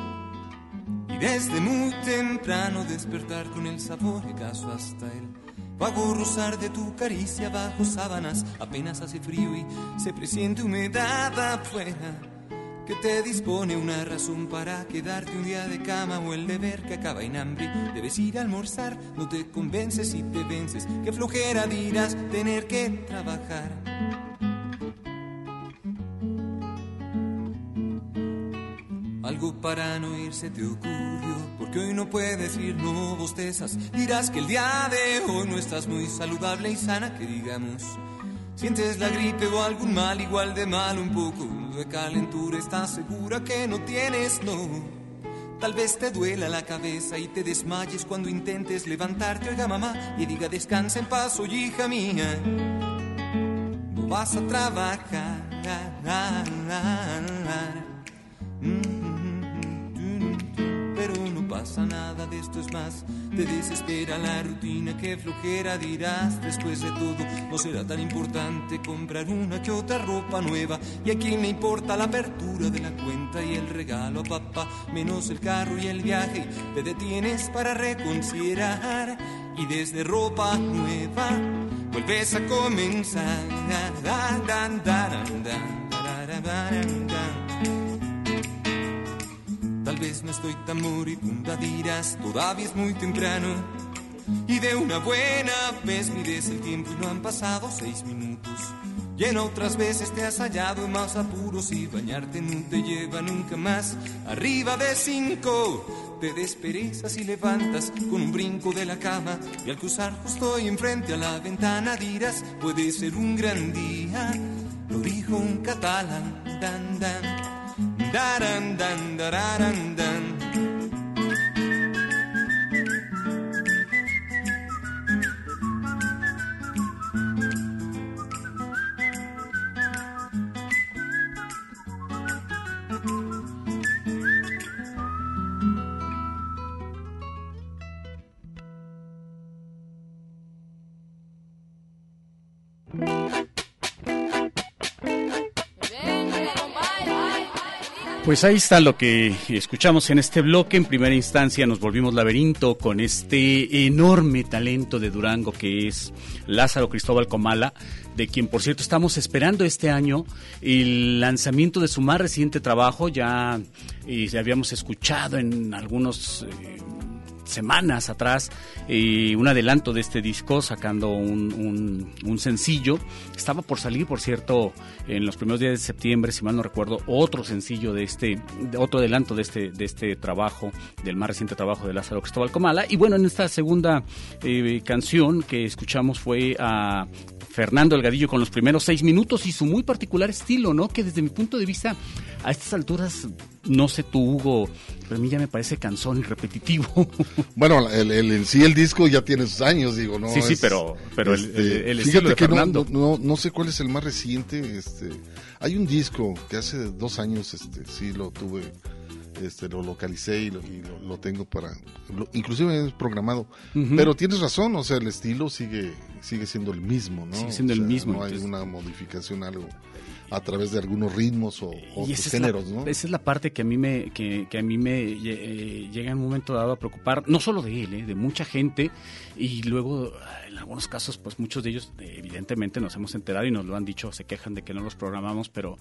Y desde muy temprano despertar con el sabor y caso hasta el vago rozar de tu caricia bajo sábanas. Apenas hace frío y se presiente humedad afuera. Que te dispone una razón para quedarte un día de cama o el deber que acaba en hambre. Debes ir a almorzar, no te convences y te vences. Que flojera dirás tener que trabajar. Algo para no irse te ocurrió, porque hoy no puedes ir, no bostezas. Dirás que el día de hoy no estás muy saludable y sana, que digamos. Sientes la gripe o algún mal igual de mal, un poco de calentura, estás segura que no tienes, no. Tal vez te duela la cabeza y te desmayes cuando intentes levantarte, oiga mamá, y diga descansa en paz, oye hija mía. No vas a trabajar. Pero no pasa nada de esto es más. Te desespera la rutina, que flojera dirás. Después de todo, no será tan importante comprar una que otra ropa nueva. Y a quién le importa la apertura de la cuenta y el regalo a papá, menos el carro y el viaje. Te detienes para reconsiderar y desde ropa nueva vuelves a comenzar. No estoy tan moribunda, dirás, todavía es muy temprano. Y de una buena vez mides el tiempo y no han pasado seis minutos. Y en otras veces te has hallado en más apuros y bañarte no te lleva nunca más. Arriba de cinco te desperezas y levantas con un brinco de la cama. Y al cruzar justo ahí enfrente a la ventana dirás, puede ser un gran día. Lo dijo un catalán, dan, dan. da da da da da da. dun. Pues ahí está lo que escuchamos en este bloque. En primera instancia nos volvimos laberinto con este enorme talento de Durango que es Lázaro Cristóbal Comala, de quien por cierto estamos esperando este año el lanzamiento de su más reciente trabajo. Ya, eh, ya habíamos escuchado en algunos... eh, semanas atrás un adelanto de este disco sacando un, sencillo. Estaba por salir, por cierto, en los primeros días de septiembre, si mal no recuerdo, otro sencillo de este, otro adelanto de este, de este trabajo, del más reciente trabajo de Lázaro Cristóbal Comala. Y bueno, en esta segunda eh, canción que escuchamos fue a Fernando Elgadillo con los primeros seis minutos y su muy particular estilo, ¿no? Que desde mi punto de vista, a estas alturas, no sé tú, Hugo, pero a mí ya me parece cansón y repetitivo. Bueno, el, el- en sí el disco ya tiene sus años, digo, ¿no? Sí, sí, Es- pero- pero el- este, el fíjate de que no- Fernando. No, no, no sé cuál es el más reciente, este, hay un disco que hace dos años, este, sí lo tuve, este, lo localicé y lo, y lo- lo tengo para, lo- inclusive es programado, pero tienes razón, o sea, el estilo sigue, sigue siendo el mismo, ¿no? Sigue siendo O el mismo, No hay entonces- una modificación, algo, a través de algunos ritmos o, o es, géneros, la, ¿no? esa es la parte que a mí me que, que a mí me eh, llega en un momento dado a preocupar no solo de él eh, de mucha gente y luego en algunos casos pues muchos de ellos eh, evidentemente nos hemos enterado y nos lo han dicho se quejan de que no los programamos pero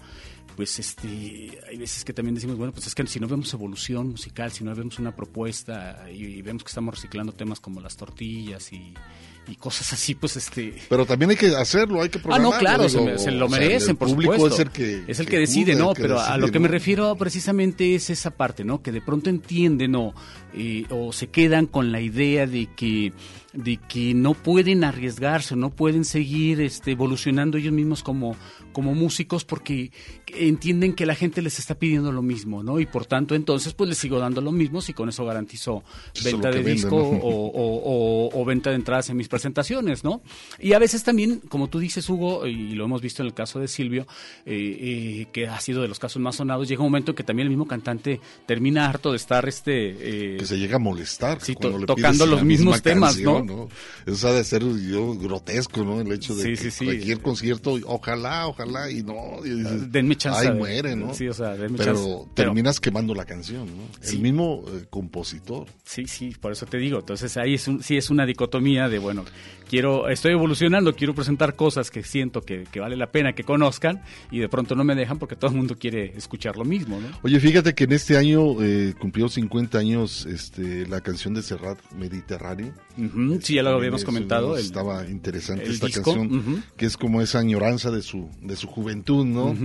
pues este hay veces que también decimos bueno pues es que si no vemos evolución musical si no vemos una propuesta y, y vemos que estamos reciclando temas como las tortillas y, y cosas así pues este Pero también hay que hacerlo, hay que Ah, programarlo. no, claro, se, digo, me- se lo sea, merecen, el por público supuesto. es el que, es el que que decide, ¿no? que Pero a lo que me ¿no? refiero precisamente es esa parte, ¿no? Que de pronto entienden o, eh, o se quedan con la idea de que de que no pueden arriesgarse, no pueden seguir este, evolucionando ellos mismos como, como músicos porque entienden que la gente les está pidiendo lo mismo, ¿no? Y por tanto, entonces, pues les sigo dando lo mismo si con eso garantizo venta de venden, disco ¿no? o, o- o- o venta de entradas en mis presentaciones, ¿no? Y a veces también, como tú dices, Hugo, y lo hemos visto en el caso de Silvio, eh, eh, que ha sido de los casos más sonados, llega un momento en que también el mismo cantante termina harto de estar este... eh, que se llega a molestar Sí, cuando to- le tocando los mismos temas, canción, ¿no? Eso ha de ser yo, grotesco, ¿no? El hecho de Sí, que cualquier concierto, ojalá, ojalá, y no. y dices, Denme chance Ay, muere, ¿no? sí, o sea, denme pero chance. Pero- terminas quemando la canción, ¿no? El mismo eh, compositor. Sí, sí, por eso te digo. Entonces ahí es un, sí es una dicotomía de, bueno, quiero, estoy evolucionando, quiero presentar cosas que siento que, que vale la pena que conozcan y de pronto no me dejan porque todo el mundo quiere escuchar lo mismo, ¿no? Oye, fíjate que en este año eh, cumplió 50 años este, la canción de Serrat Mediterráneo. Ujú, sí, ya lo También habíamos comentado, el- estaba interesante esta disco, canción, que es como esa añoranza de su, de su juventud, ¿no?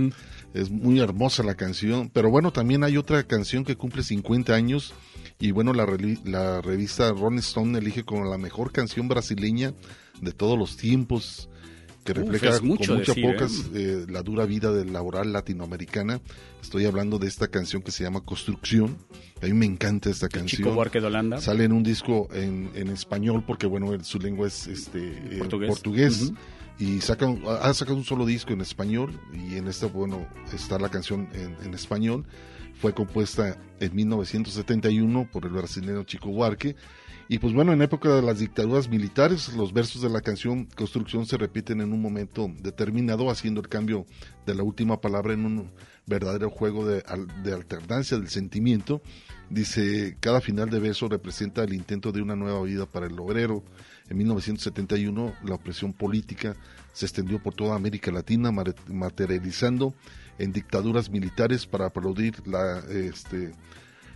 Es muy hermosa la canción, pero bueno, también hay otra canción que cumple 50 años y bueno, la, la revista Rolling Stone elige como la mejor canción brasileña de todos los tiempos, que refleja mucho con muchas decir, ¿eh? pocas eh, la dura vida del laboral latinoamericana. Estoy hablando de esta canción que se llama Construcción. A mí me encanta esta canción. Chico Buarque de Holanda. Sale en un disco en, en español porque bueno, el- su lengua es este eh, Portugués. Y saca, ha sacado un solo disco en español y en esta, bueno, está la canción en, en español. Fue compuesta en 1971 por el brasileño Chico Buarque. Y pues bueno, en época de las dictaduras militares, los versos de la canción Construcción se repiten en un momento determinado, haciendo el cambio de la última palabra en un verdadero juego de, de alternancia del sentimiento. Dice, cada final de verso representa el intento de una nueva vida para el obrero. En 1971 la opresión política se extendió por toda América Latina, materializando en dictaduras militares para aplaudir la, este,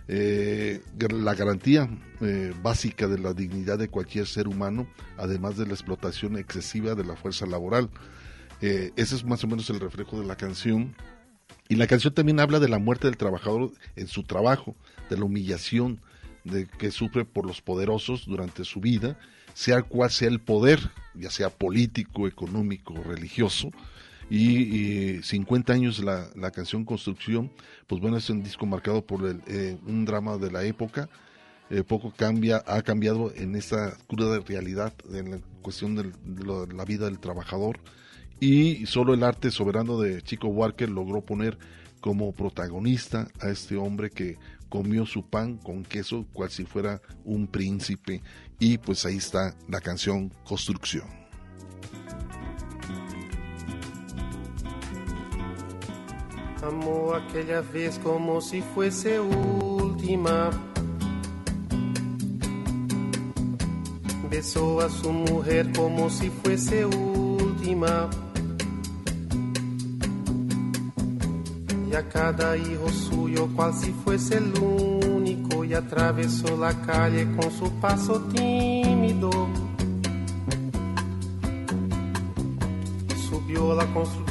eh, la garantía eh, básica de la dignidad de cualquier ser humano, además de la explotación excesiva de la fuerza laboral. Eh, ese es más o menos el reflejo de la canción. Y la canción también habla de la muerte del trabajador en su trabajo, de la humillación de que sufre por los poderosos durante su vida, sea cual sea el poder, ya sea político, económico, religioso. Y, y 50 años la, la canción Construcción, pues bueno, es un disco marcado por el, eh, un drama de la época. Eh, poco cambia, ha cambiado en esta cruda realidad, en la cuestión del- de lo- la vida del trabajador y solo el arte soberano de Chico Buarque logró poner como protagonista a este hombre que comió su pan con queso cual si fuera un príncipe y pues ahí está la canción Construcción. Amó aquella vez como si fuese última. Besó a su mujer como si fuese última. Y a cada hijo suyo cual si fuese el único. Y atravesó la calle con su paso tímido. Subió a la construcción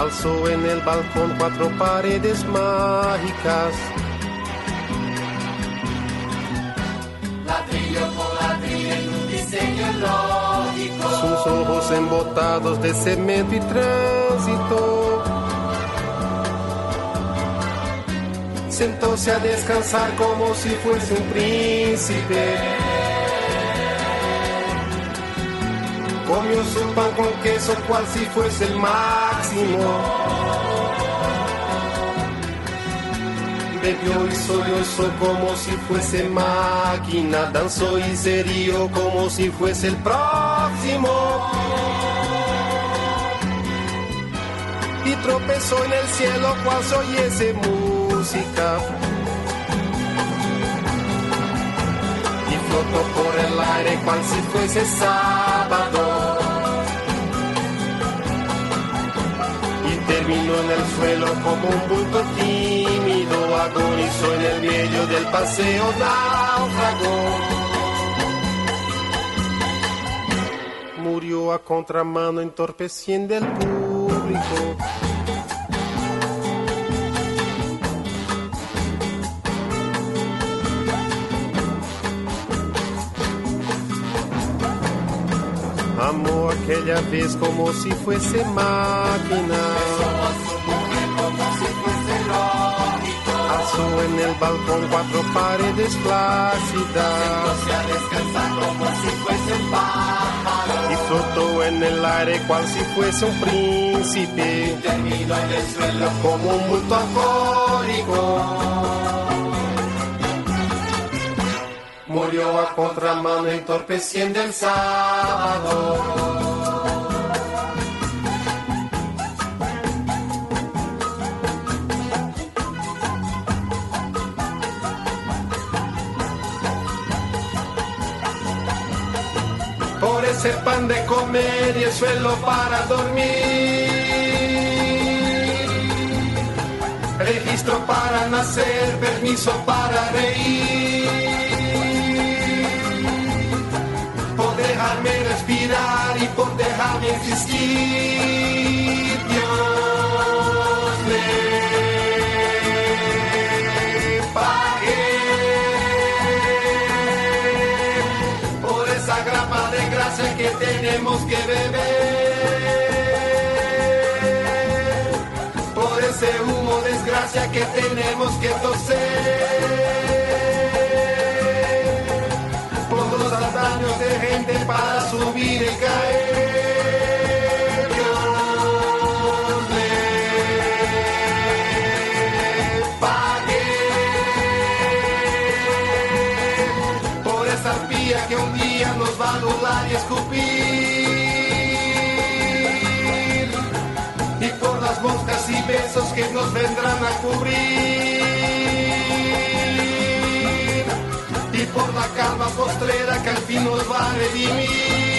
Alzó en el balcón cuatro paredes mágicas. Ladrillo por ladrillo en un diseño lógico. sus ojos embotados de cemento y tránsito. Sentóse a descansar como si fuese un príncipe. Comió su pan con queso cual si fuese el máximo. Bebió y sollozó como si fuese máquina. Danzó y se rió como si fuese el próximo. Y tropezó en el cielo cual se oyese música. Y flotó por el aire cual si fuese sábado. Terminó en el suelo como un bulto tímido. Agonizó en el medio del paseo náufrago. Murió a contramano entorpeciendo el público. Amó aquella vez como si fuese máquina. En el balcón cuatro paredes plácidas. Y flotó en el aire cual si fuese un príncipe. Terminó en el suelo como un bulto alcohólico. Murió a contramano entorpeciendo el sábado. hacer pan de comer y el suelo para dormir. Registro para nacer, permiso para reír. Por dejarme respirar y por dejarme existir. Tenemos que beber, por ese humo desgracia que tenemos que toser. Por los daños de gente para subir y caer. Dios me pague por esa arpía que un día nos va a anular y escupir. Besos que nos vendrán a cubrir. Y por la calma postrera que al fin nos va a redimir.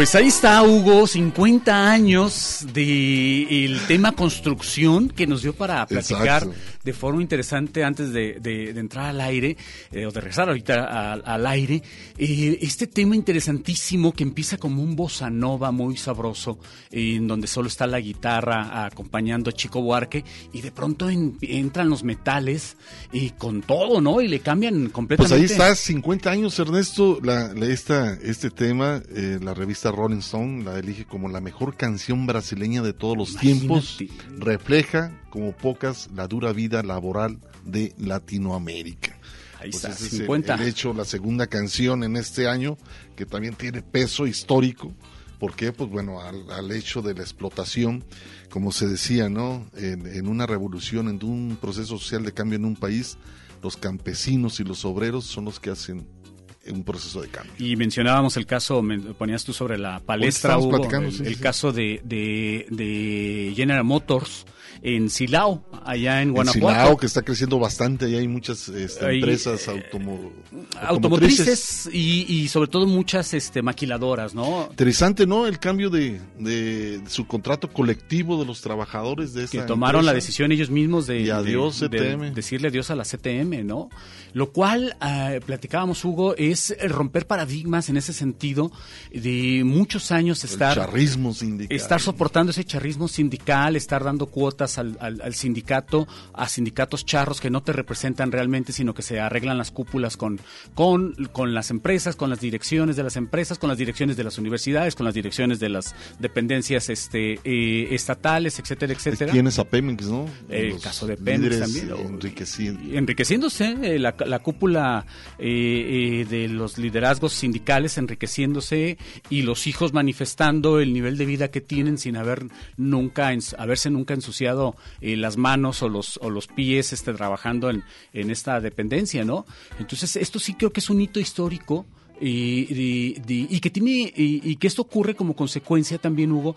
Pues ahí está, Hugo, 50 años de el tema construcción que nos dio para platicar Exacto. de forma interesante antes de, de- de entrar al aire, eh, o de regresar ahorita al, al aire. Eh, este tema interesantísimo que empieza como un bossa nova muy sabroso, en donde solo está la guitarra acompañando a Chico Buarque, y de pronto en- entran los metales y con todo, ¿no? Y le cambian Pues completamente. ahí está, 50 años, Ernesto. La, la- esta, este tema, eh, la revista Rolling Stone la elige como la mejor canción brasileña de todos los tiempos. Refleja, como pocas, la dura vida laboral de Latinoamérica. Ahí Pues está, ese es el- 50. el hecho, la segunda canción en este año, que también tiene peso histórico. ¿Por qué? Pues bueno, al, al hecho de la explotación, como se decía, ¿no? En, en una revolución, en un proceso social de cambio en un país, los campesinos y los obreros son los que hacen un proceso de cambio. Y mencionábamos el caso, me ponías tú sobre la palestra, Hugo, el, sí, el sí. caso de, de, de General Motors en Silao, allá en En Guanajuato. Silao, que está creciendo bastante, y hay muchas este, Hay, empresas eh, automo- Automotrices y, y sobre todo muchas este, maquiladoras, ¿no? Interesante, ¿no? El cambio de, de su contrato colectivo de los trabajadores de esa que tomaron la decisión ellos mismos de, Y adiós, de- de CTM. decirle adiós a la CTM, ¿no? Lo cual, ah, platicábamos, Hugo, es romper paradigmas en ese sentido de muchos años El estar... charrismo sindical. Estar soportando ese charrismo sindical, estar dando cuotas al, al- al sindicato, a sindicatos charros que no te representan realmente, sino que se arreglan las cúpulas con, con, con las empresas, con las direcciones de las empresas, con las direcciones de las universidades, con las direcciones de las dependencias este, eh, estatales, etcétera, etcétera. Tienes a Pemex, ¿no? El Los caso de Pemex también, enriqueciéndose, eh, la, la cúpula eh, eh, los liderazgos sindicales enriqueciéndose y los hijos manifestando el nivel de vida que tienen sin haber nunca haberse nunca ensuciado eh, las manos o los o los pies este, trabajando en, en esta dependencia, ¿no? Entonces esto sí creo que es un hito histórico y, y- y que tiene y que esto ocurre como consecuencia también Hugo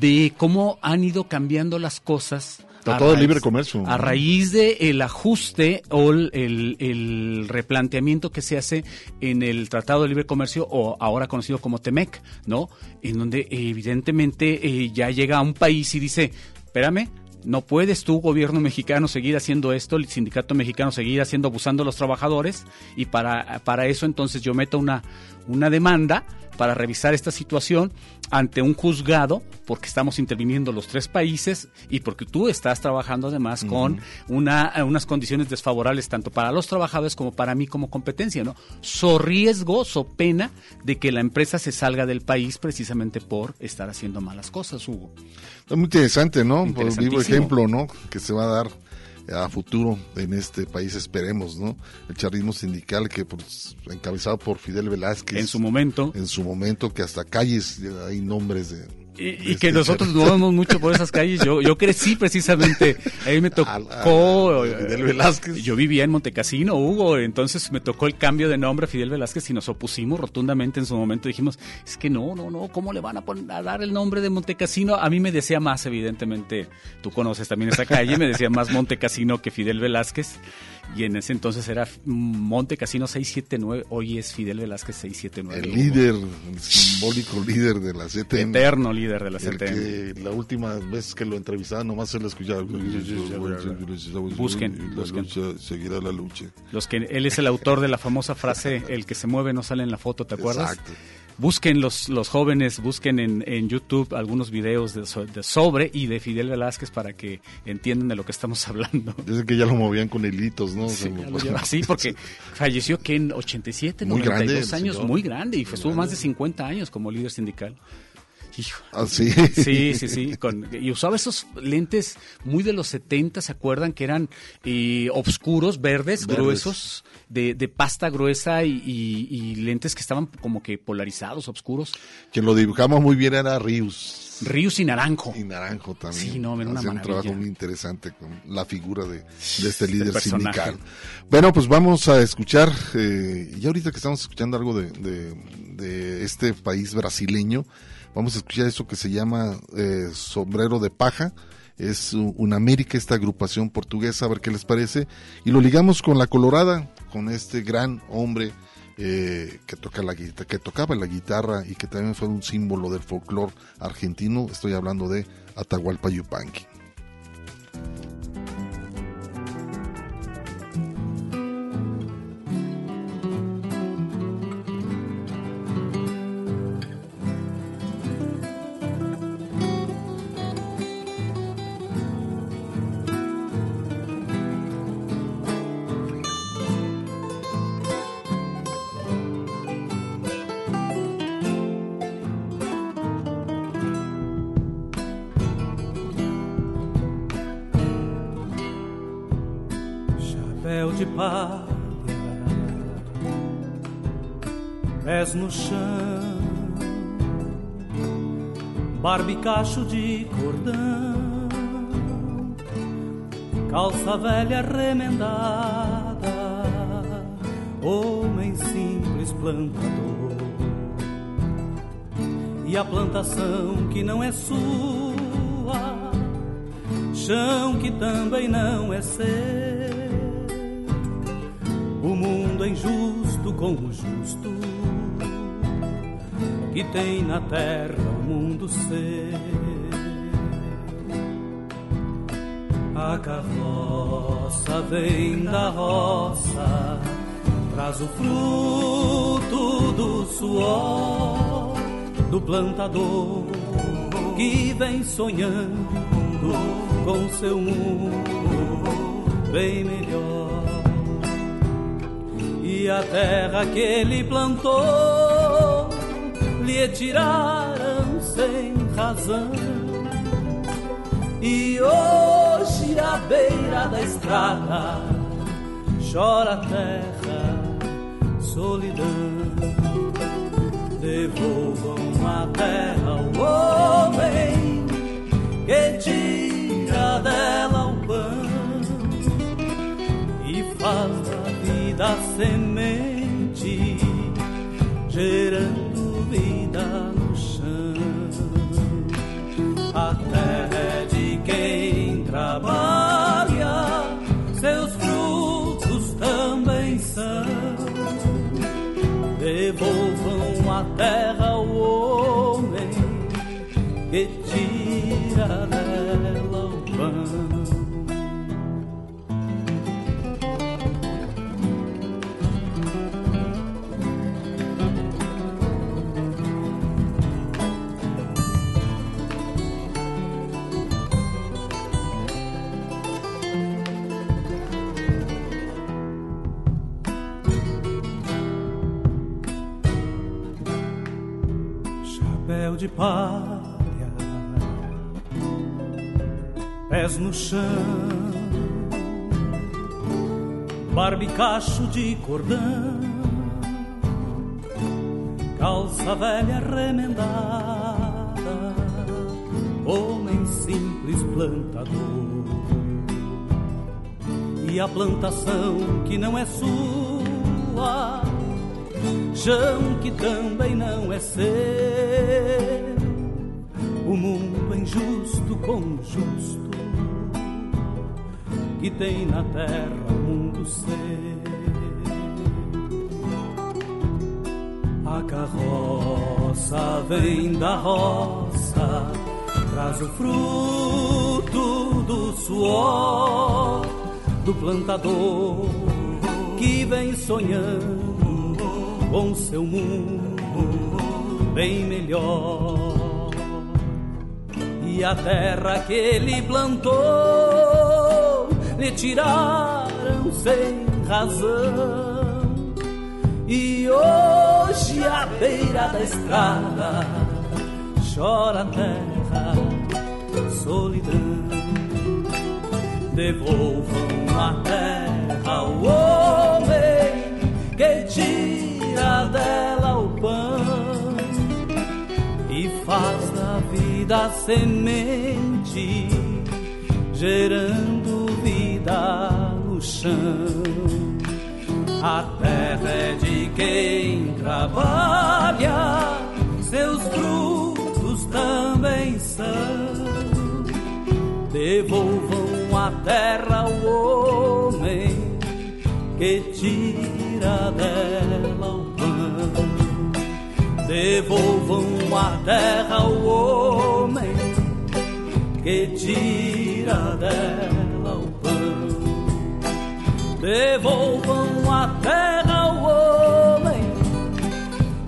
de cómo han ido cambiando las cosas Tratado de libre comercio. a raíz de el ajuste o el, replanteamiento que se hace en el Tratado de Libre Comercio o ahora conocido como TEMEC, ¿no? En donde evidentemente eh, ya llega a un país y dice, espérame, no puedes tú, gobierno mexicano, seguir haciendo esto, el sindicato mexicano seguir haciendo, abusando a los trabajadores, y para, para eso entonces yo meto una, una demanda para revisar esta situación ante un juzgado, porque estamos interviniendo los tres países y porque tú estás trabajando además con una, unas condiciones desfavorables tanto para los trabajadores como para mí como competencia, ¿no? So riesgo, so pena de que la empresa se salga del país precisamente por estar haciendo malas cosas, Hugo. Está muy interesante, ¿no? Por vivo Interesantísimo. ejemplo, ¿no? Que se va a dar a futuro en este país, esperemos, ¿no? El charrismo sindical que pues, encabezado por Fidel Velázquez. En su momento. En su momento, que hasta calles hay nombres de, Y, y que nosotros nos movemos mucho por esas calles. Yo, yo crecí precisamente, ahí me tocó. Fidel Velázquez. Yo vivía en Montecasino, Hugo, entonces me tocó el cambio de nombre a Fidel Velázquez y nos opusimos rotundamente en su momento. Dijimos, es que no, no, no, ¿cómo le van a, poner, a dar el nombre de Montecasino? A mí me decía más, evidentemente, tú conoces también esa calle, me decía más Montecasino que Fidel Velázquez y en ese entonces era Monte Casino 679, hoy es Fidel Velázquez 679. El líder, el simbólico líder de la CTM. Eterno líder de la CTM. Que la última vez que lo entrevistaba nomás se lo escuchaba. Busquen, la busquen. lucha, seguirá la lucha. Los que él es el autor de la famosa frase el que se mueve no sale en la foto, ¿te acuerdas? Exacto. Busquen los, los jóvenes, busquen en, en YouTube algunos videos de, de sobre y de Fidel Velázquez para que entiendan de lo que estamos hablando. Desde que ya lo movían con hilitos, ¿no? O sea, así, porque falleció que en 87, Muy 92 grande años, señor. muy grande, y estuvo más de 50 años como líder sindical. Hijo. Ah, sí. Sí, sí, sí. con- y usaba esos lentes muy de los 70, ¿se acuerdan? Que eran eh, obscuros, verdes, Verdes. gruesos, de, de pasta gruesa y, y- y lentes que estaban como que polarizados, oscuros. Quien lo dibujaba muy bien era Rius. Rius y Naranjo. Y Naranjo también. Sí, no, era una Hacía un trabajo muy interesante con la figura de, de este líder sindical. Bueno, pues vamos a escuchar, eh, y ahorita que estamos escuchando algo de, de- de este país brasileño, vamos a escuchar eso que se llama eh, Sombrero de Paja. Es una América, esta agrupación portuguesa, a ver qué les parece. Y lo ligamos con la Colorada, con este gran hombre eh, que toca la que tocaba la guitarra y que también fue un símbolo del folclore argentino. Estoy hablando de Atahualpa Yupanqui. Barbicacho de cordão, calça velha remendada, homem simples plantador. E a plantação que não é sua, chão que também não é seu. O mundo é injusto com o justo que tem na terra mundo seu. A carroça vem da roça, traz o fruto do suor do plantador que vem sonhando com seu mundo bem melhor. E a terra que ele plantou lhe tiraram sem razão. E hoje à beira da estrada chora a terra, solidão. Devolvam a terra ao homem que tira dela o pão e faz da vida semente, gerando vida. A terra é de quem trabalha, de palha, pés no chão, barbicacho de cordão, calça velha remendada, plantador. E a plantação que não é sua, chão que também não é seu. O mundo injusto com justo que tem na terra o mundo seu. A carroça vem da roça, traz o fruto do suor do plantador que vem sonhando com seu mundo bem melhor. E a terra que ele plantou lhe tiraram sem razão. E hoje à beira da estrada chora a terra, solidão. Devolvam a terra da semente, gerando vida no chão. A terra é de quem trabalha, seus frutos também são. Devolvam a terra ao homem que tira dela o pão. Devolvam a terra ao homem que tira dela o pão. Devolvam a terra ao homem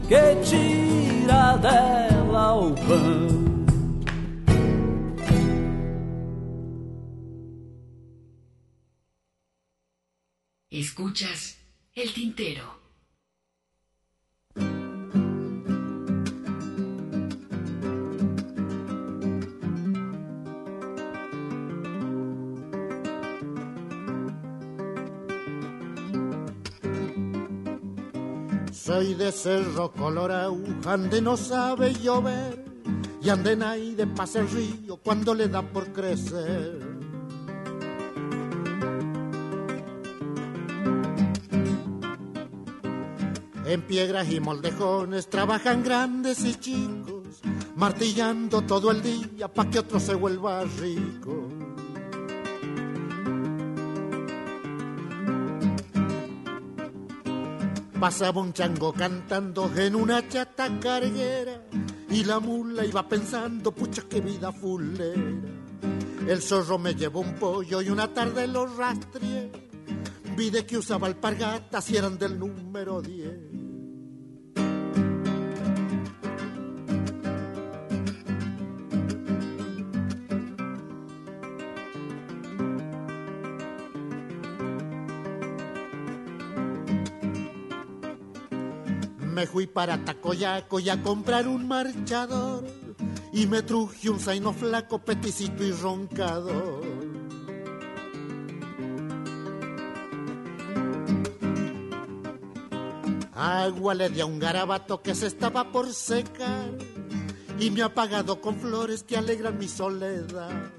que tira dela o pão. Escuchas el tintero. Soy de Cerro Colorado, ande no sabe llover y ande de pasa el río cuando le da por crecer. En piedras y moldejones trabajan grandes y chicos, martillando todo el día pa' que otro se vuelva rico. Pasaba un chango cantando en una chata carguera y la mula iba pensando, pucha qué vida fulera. El zorro me llevó un pollo y una tarde lo rastrié. Vi de que usaba alpargatas y eran del número 10. Me fui para Tacoyaco y a comprar un marchador y me truje un zaino flaco, peticito y roncador. Agua le di a un garabato que se estaba por secar y me ha apagado con flores que alegran mi soledad.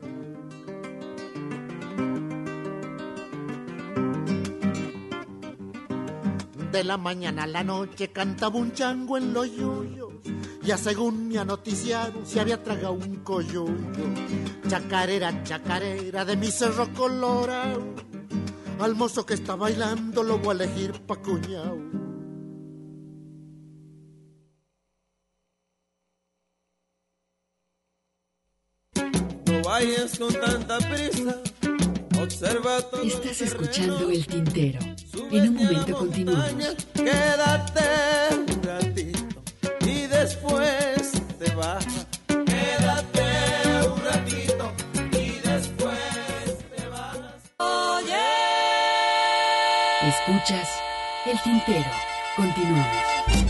De la mañana a la noche cantaba un chango en los yuyos. Ya según me anoticiaron se había tragado un coyuyo. Chacarera, chacarera de mi cerro colorado. Al mozo que está bailando lo voy a elegir pa' cuñao. No vayas con tanta prisa. Estás escuchando el tintero. En un momento continuamos. Quédate un ratito y después te vas. Quédate un ratito y después te vas. Oye. Escuchas el tintero. Continuamos.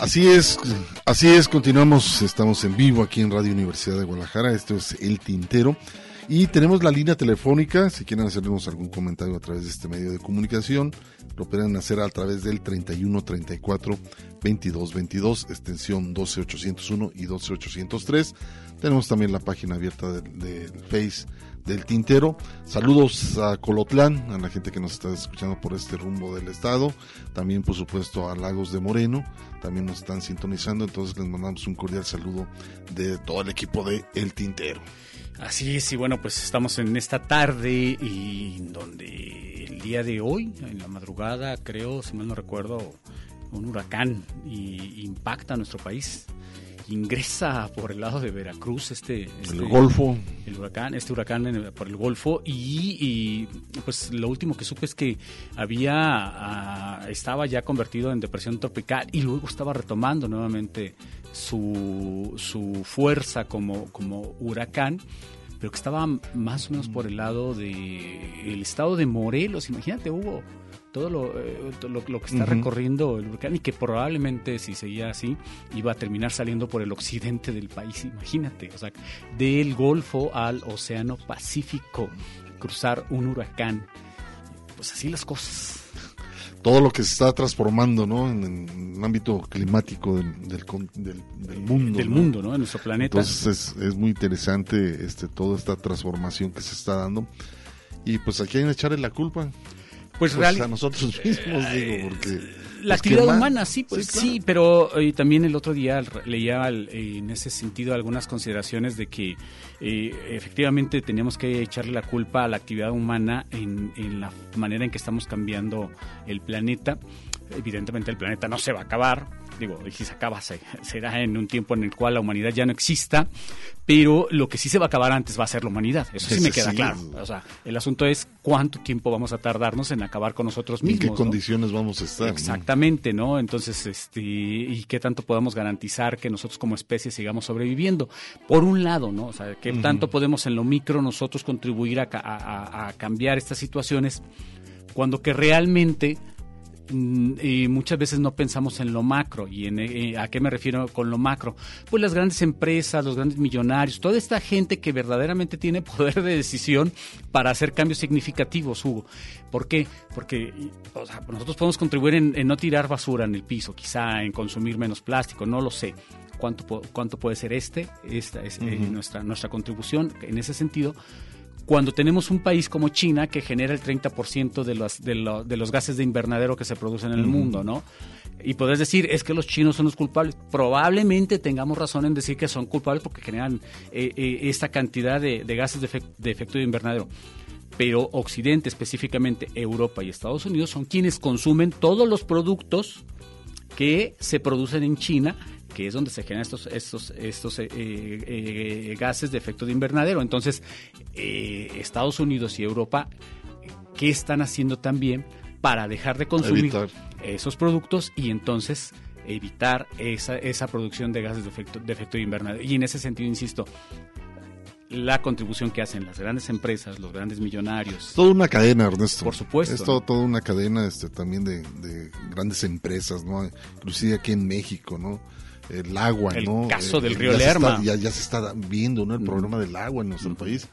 Así es, así es, continuamos, estamos en vivo aquí en Radio Universidad de Guadalajara, esto es El Tintero, Y tenemos la línea telefónica, si quieren hacernos algún comentario a través de este medio de comunicación, lo pueden hacer a través del 31 34 22 22, extensión 12801 y 12803. Tenemos también la página abierta del, del Face del Tintero. Saludos a Colotlán, a la gente que nos está escuchando por este rumbo del estado. También, por supuesto, a Lagos de Moreno. También nos están sintonizando. Entonces les mandamos un cordial saludo de todo el equipo de El Tintero. Así es, y bueno, pues estamos en esta tarde y donde el día de hoy, en la madrugada, creo, si mal no recuerdo, un huracán y impacta nuestro país. Ingresa por el lado de Veracruz este, este el Golfo, el huracán, este huracán en- por el Golfo y, y, pues lo último que supe es que había ah, estaba ya convertido en depresión tropical y luego estaba retomando nuevamente su, su fuerza como, como huracán pero que estaba más o menos por el lado de el estado de Morelos. Imagínate, Hugo, todo lo, eh, lo, lo que está recorriendo el huracán y que probablemente si seguía así iba a terminar saliendo por el occidente del país. Imagínate, o sea, del Golfo al Océano Pacífico, cruzar un huracán. Pues así las cosas. todo lo que se está transformando ¿no? en, el ámbito climático del, del, del- del mundo. Del mundo, ¿no? En nuestro planeta. Entonces es, es muy interesante este, toda esta transformación que se está dando. Y pues aquí hay que echarle la culpa. Pues, real- a nosotros mismos, digo, porque... La pues, ¿qué actividad humana, sí, pues sí, claro. pero eh, también el otro día leía al- eh, en ese sentido algunas consideraciones de que eh, efectivamente teníamos que echarle la culpa a la actividad humana en, en la manera en que estamos cambiando el planeta. Evidentemente el planeta no se va a acabar, digo, y si se acaba se- será en un tiempo en el cual la humanidad ya no exista, pero lo que sí se va a acabar antes va a ser la humanidad, eso sí me queda sí. claro. O sea, el asunto es cuánto tiempo vamos a tardarnos en acabar con nosotros ¿En mismos. qué ¿no? condiciones vamos a estar? Exactamente, ¿no? Entonces, este, y qué tanto podemos garantizar que nosotros como especie sigamos sobreviviendo. Por un lado, ¿no? O sea, qué tanto podemos en lo micro nosotros contribuir a, a- cambiar estas situaciones cuando que realmente y muchas veces no pensamos en lo macro. ¿Y en, eh, a qué me refiero con lo macro? Pues las grandes empresas, los grandes millonarios, toda esta gente que verdaderamente tiene poder de decisión para hacer cambios significativos, Hugo. ¿Por qué? Porque y, o sea, nosotros podemos contribuir en, en no tirar basura en el piso, quizá en consumir menos plástico, no lo sé. ¿Cuánto, cuánto puede ser este? Esta es eh, nuestra, nuestra contribución en ese sentido cuando tenemos un país como China que genera el 30% de los, de, lo- de los gases de invernadero que se producen en el mundo, ¿no? Y podés decir, es que los chinos son los culpables. Probablemente tengamos razón en decir que son culpables porque generan eh, eh, esta cantidad de, de gases de, de efecto de invernadero. Pero Occidente, específicamente Europa y Estados Unidos, son quienes consumen todos los productos que se producen en China, que es donde se generan estos, estos, estos eh, eh, gases de efecto de invernadero. Entonces, eh, Estados Unidos y Europa, ¿qué están haciendo también para dejar de consumir Evitar. esos productos y entonces evitar esa, esa producción de gases de efecto, de efecto de invernadero? Y en ese sentido, insisto, la contribución que hacen las grandes empresas, los grandes millonarios. Toda una cadena, Ernesto. Por supuesto. Es todo- toda una cadena este, también de, de grandes empresas, ¿no? Inclusive aquí en México, ¿no? El agua, El ¿no? caso del ya río se Lerma. está- ya, ya se está viendo, ¿no? El problema del agua en nuestro país.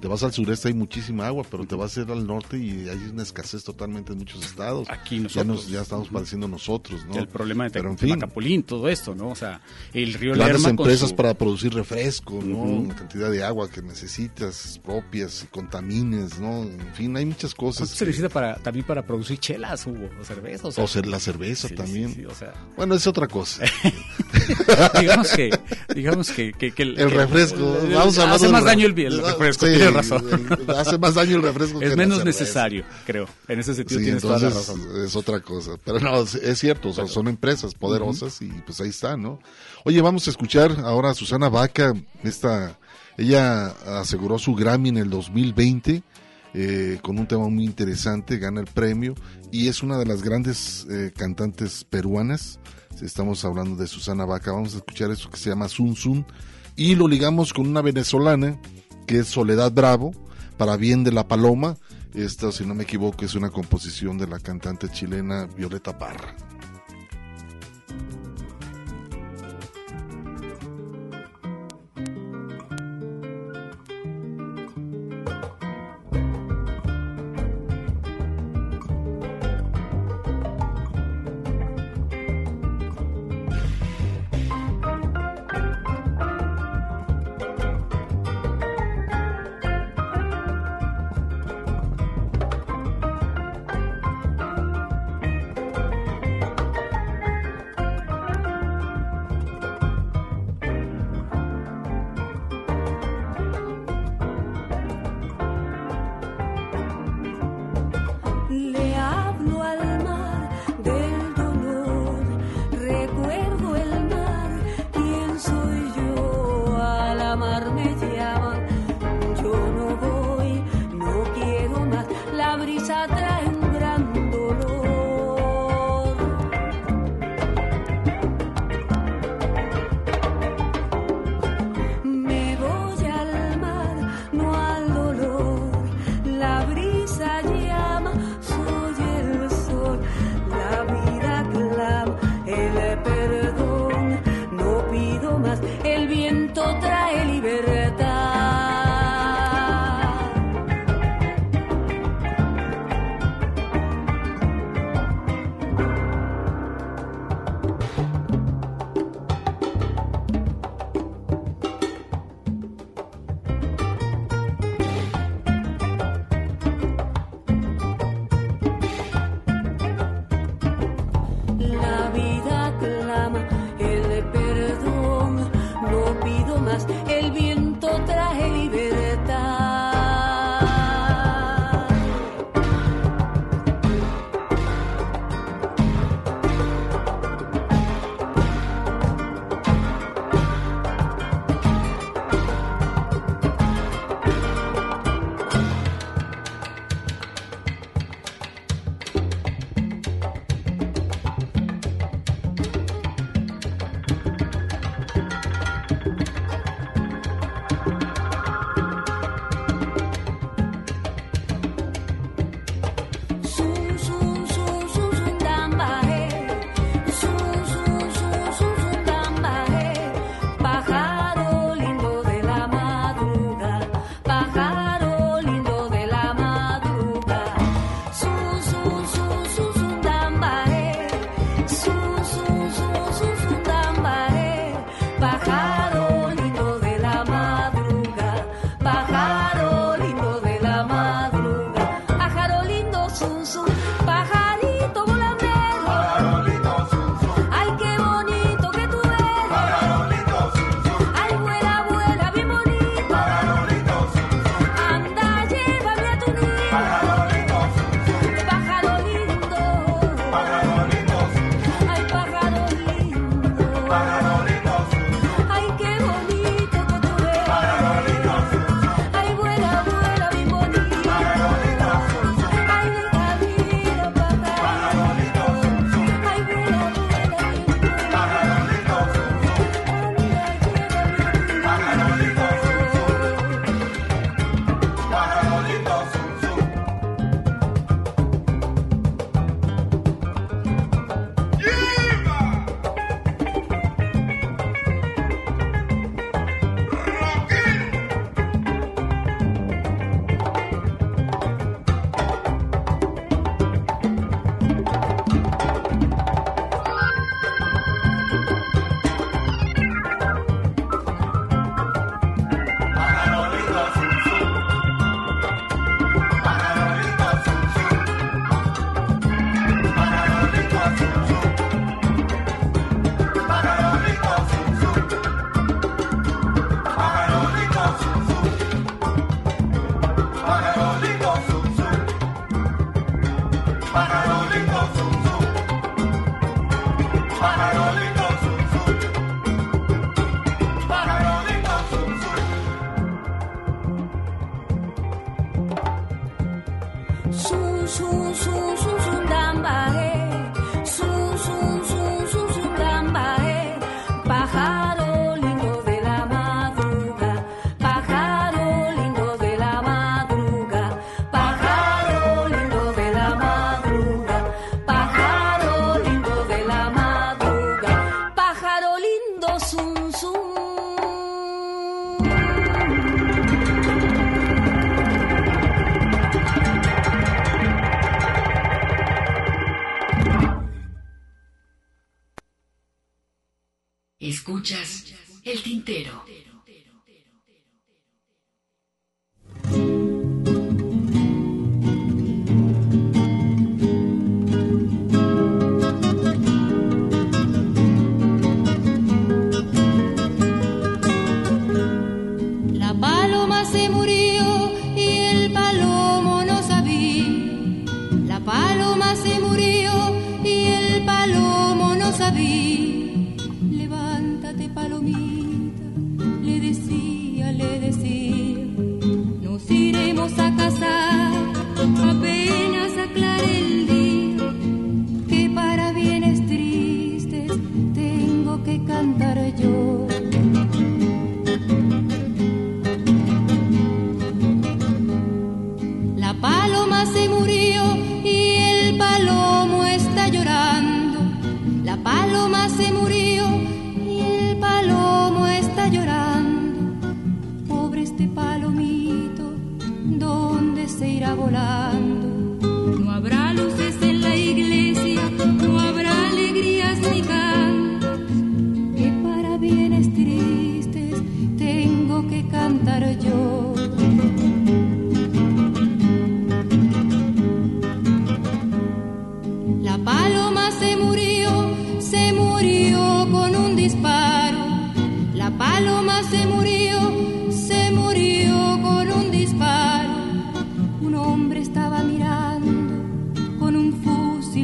Te vas al sureste, hay muchísima agua, pero te vas a ir al norte y hay una escasez totalmente en muchos estados. Aquí Ya, nosotros. nos, ya estamos padeciendo nosotros, ¿no? El problema de Pero en fin, todo esto, ¿no? O sea, el río grandes Lerma empresas su- para producir refresco, ¿no? La cantidad de agua que necesitas propias, y contamines, ¿no? En fin, hay muchas cosas. ¿Cuánto se necesita para, también para producir chelas, Hugo? O cerveza. O, sea, O ser la cerveza sí, también. sí, sí, o sea. Bueno, es otra cosa. digamos que, digamos que, que- que el refresco. el- Vamos a hace más daño el, el refresco, sí, tienes razón. el- hace más daño el refresco Es menos necesario, creo. En ese sentido Sí, tienes toda la entonces razón. es otra cosa. Pero no, es, cierto, o sea, son empresas poderosas y pues ahí está, ¿no? Oye, vamos a escuchar ahora a Susana Vaca, esta, ella aseguró su Grammy en el 2020 eh, con un tema muy interesante, gana el premio y es una de las grandes eh, cantantes peruanas. Estamos hablando de Susana Vaca, vamos a escuchar eso que se llama Sun Sun y lo ligamos con una venezolana que es Soledad Bravo, para bien de la paloma. Esta, si no me equivoco, es una composición de la cantante chilena Violeta Parra.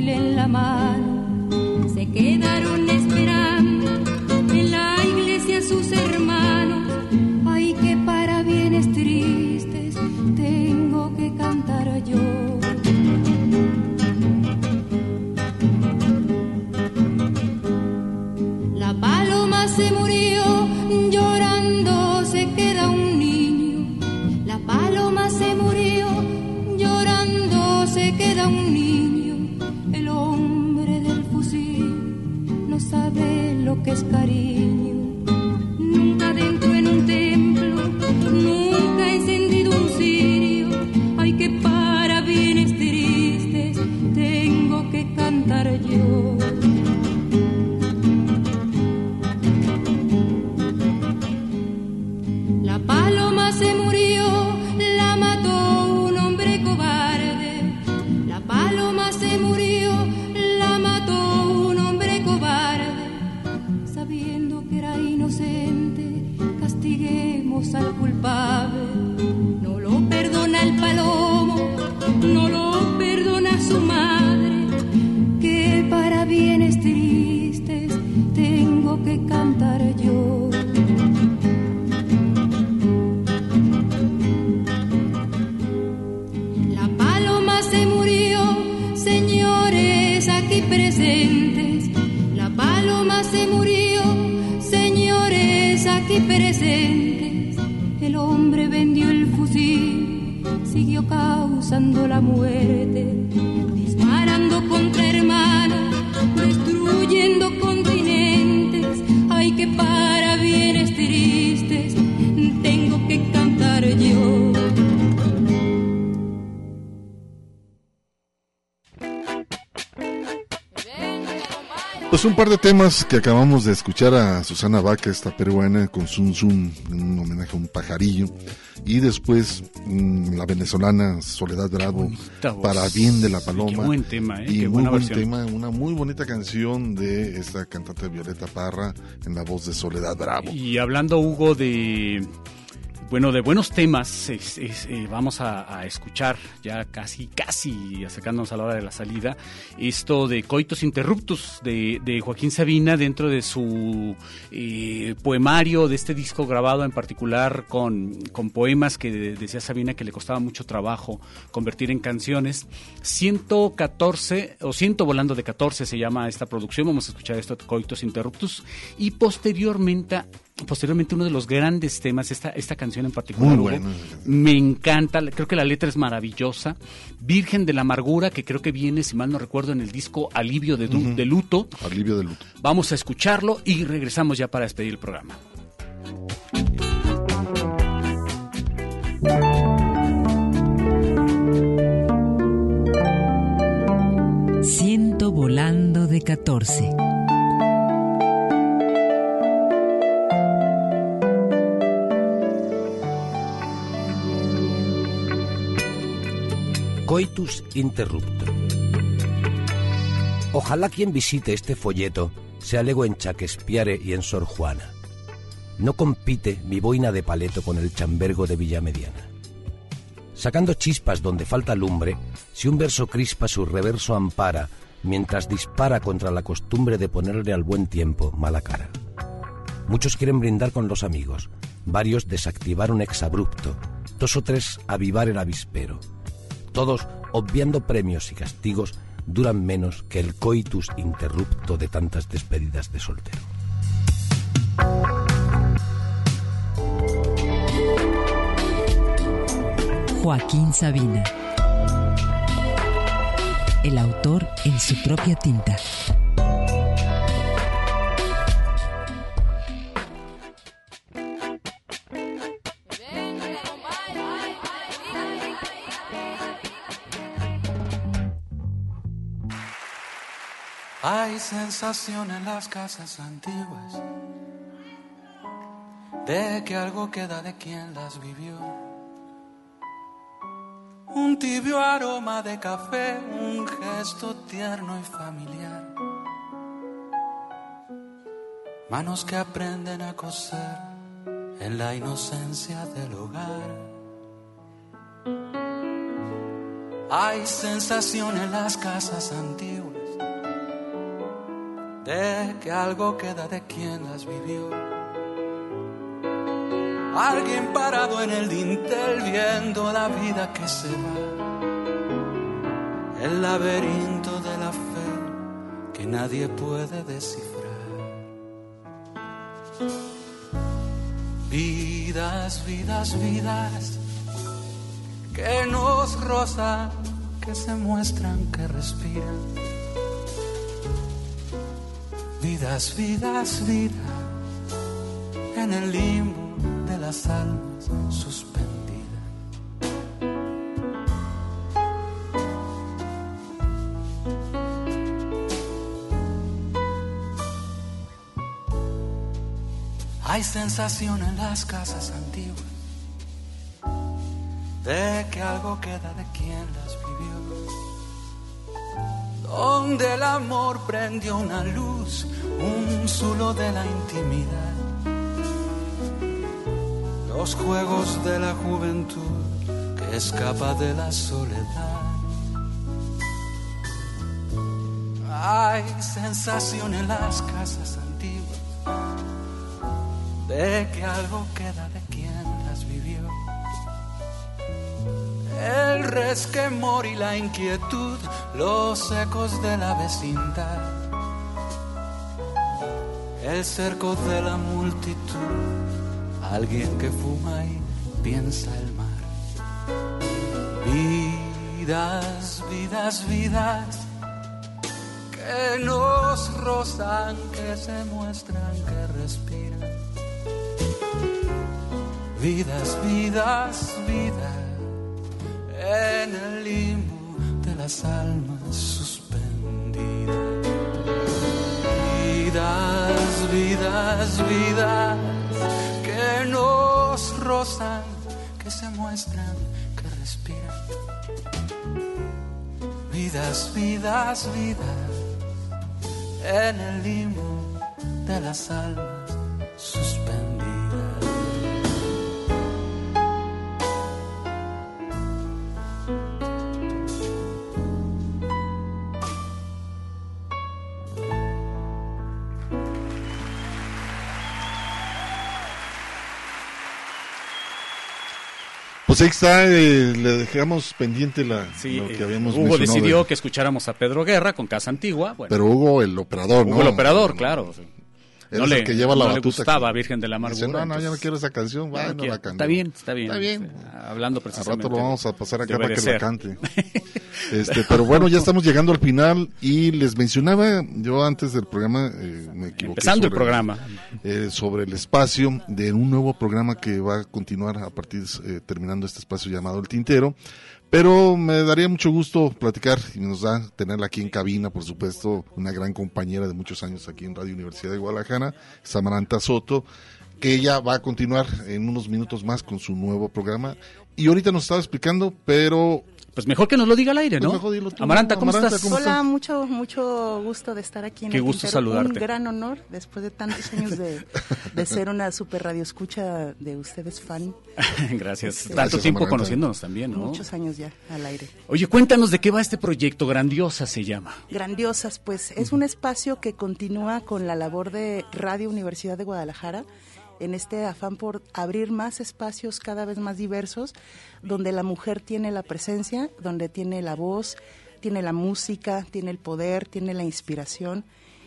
Un par de temas que acabamos de escuchar a Susana Vaca, esta peruana, con Sun Sun, un homenaje a un pajarillo. Y después mm, la venezolana Soledad Bravo, Para Bien de la Paloma. Qué buen tema, ¿eh? Y Qué muy buena buen versión. tema, una muy bonita canción de esta cantante Violeta Parra en la voz de Soledad Bravo. Y hablando, Hugo, de Bueno, de buenos temas eh, vamos a, escuchar ya casi, casi acercándonos a la hora de la salida, esto de Coitos Interruptus de, de Joaquín Sabina dentro de su eh, poemario, de este disco grabado en particular con, con poemas que de- decía Sabina que le costaba mucho trabajo convertir en canciones. 114 o 100 volando de 14 se llama esta producción, vamos a escuchar esto Coitos Interruptus y posteriormente posteriormente uno de los grandes temas, esta, esta canción en particular, Muy Hugo, buena. me encanta, creo que la letra es maravillosa, Virgen de la Amargura, que creo que viene, si mal no recuerdo, en el disco Alivio de, de Luto. Alivio de luto. Vamos a escucharlo y regresamos ya para despedir el programa. Ciento volando de 14. Coitus interrupto. Ojalá quien visite este folleto sea lego en Shakespeare y en Sor Juana. No compite mi boina de paleto con el chambergo de Villamediana. Sacando chispas donde falta lumbre, si un verso crispa su reverso ampara, mientras dispara contra la costumbre de ponerle al buen tiempo mala cara. Muchos quieren brindar con los amigos, varios desactivar un exabrupto, dos o tres avivar el avispero. Todos, obviando premios y castigos, duran menos que el coitus interrupto de tantas despedidas de soltero. Joaquín Sabina. El autor en su propia tinta. Hay sensación en las casas antiguas de que algo queda de quien las vivió. Un tibio aroma de café, un gesto tierno y familiar. Manos que aprenden a coser en la inocencia del hogar. Hay sensación en las casas antiguas de que algo queda de quien las vivió. Alguien parado en el dintel viendo la vida que se va. El laberinto de la fe que nadie puede descifrar. Vidas, vidas, vidas que nos rozan, que se muestran, que respiran. Vidas, vidas, vidas en el limbo de las almas suspendidas. Hay sensación en las casas antiguas de que algo queda de quien las. Donde el amor prendió una luz, un zulo de la intimidad. Los juegos de la juventud que escapa de la soledad. Hay sensación en las casas antiguas de que algo queda El resquemor y la inquietud, los ecos de la vecindad, el cerco de la multitud, alguien que fuma y piensa el mar. Vidas, vidas, vidas que nos rozan, que se muestran, que respiran. Vidas, vidas, vidas en el limbo de las almas suspendidas. Vidas, vidas, vidas que nos rozan, que se muestran, que respiran. Vidas, vidas, vidas en el limbo de las almas Pues ahí está, eh, le dejamos pendiente la, Sí, lo que eh, habíamos Hugo mencionado decidió de- que escucháramos a Pedro Guerra con Casa Antigua. Bueno, Pero Hugo, el operador, Hugo ¿no? el operador, claro. Eres no el le, que lleva la no le batuta gustaba aquí. Virgen de la Amargura. Dice, no, no, yo no entonces- quiero esa canción, No, bueno, no la canto. Está bien, está bien. Está bien. Este, Hablando Al precisamente. rato lo vamos a pasar acá para que la cante. Este, pero bueno, ya estamos llegando al final y les mencionaba yo antes del programa, eh, me equivoqué. Empezando el programa. eh, sobre el espacio de un nuevo programa que va a continuar a partir, eh, terminando este espacio llamado El Tintero. Pero me daría mucho gusto platicar y nos da tenerla aquí en cabina, por supuesto, una gran compañera de muchos años aquí en Radio Universidad de Guadalajara, Samaranta Soto, que ella va a continuar en unos minutos más con su nuevo programa. Y ahorita nos estaba explicando, pero... Pues mejor que nos lo diga al aire, Pues ¿no? mejor dilo tú, Amaranta, ¿cómo Amaranta, estás? ¿cómo Hola, mucho mucho gusto de estar aquí en Qué el gusto Tintero. saludarte. Un gran honor después de tantos años de, de ser una super radio escucha de ustedes fan. Gracias. Este, Tanto Gracias, tiempo Amaranta. conociéndonos también, ¿no? Muchos años ya al aire. Oye, cuéntanos de qué va este proyecto. Grandiosa se llama. Grandiosas, pues es un espacio que continúa con la labor de Radio Universidad de Guadalajara en este afán por abrir más espacios cada vez más diversos, donde la mujer tiene la presencia, donde tiene la voz, tiene la música, tiene el poder, tiene la inspiración.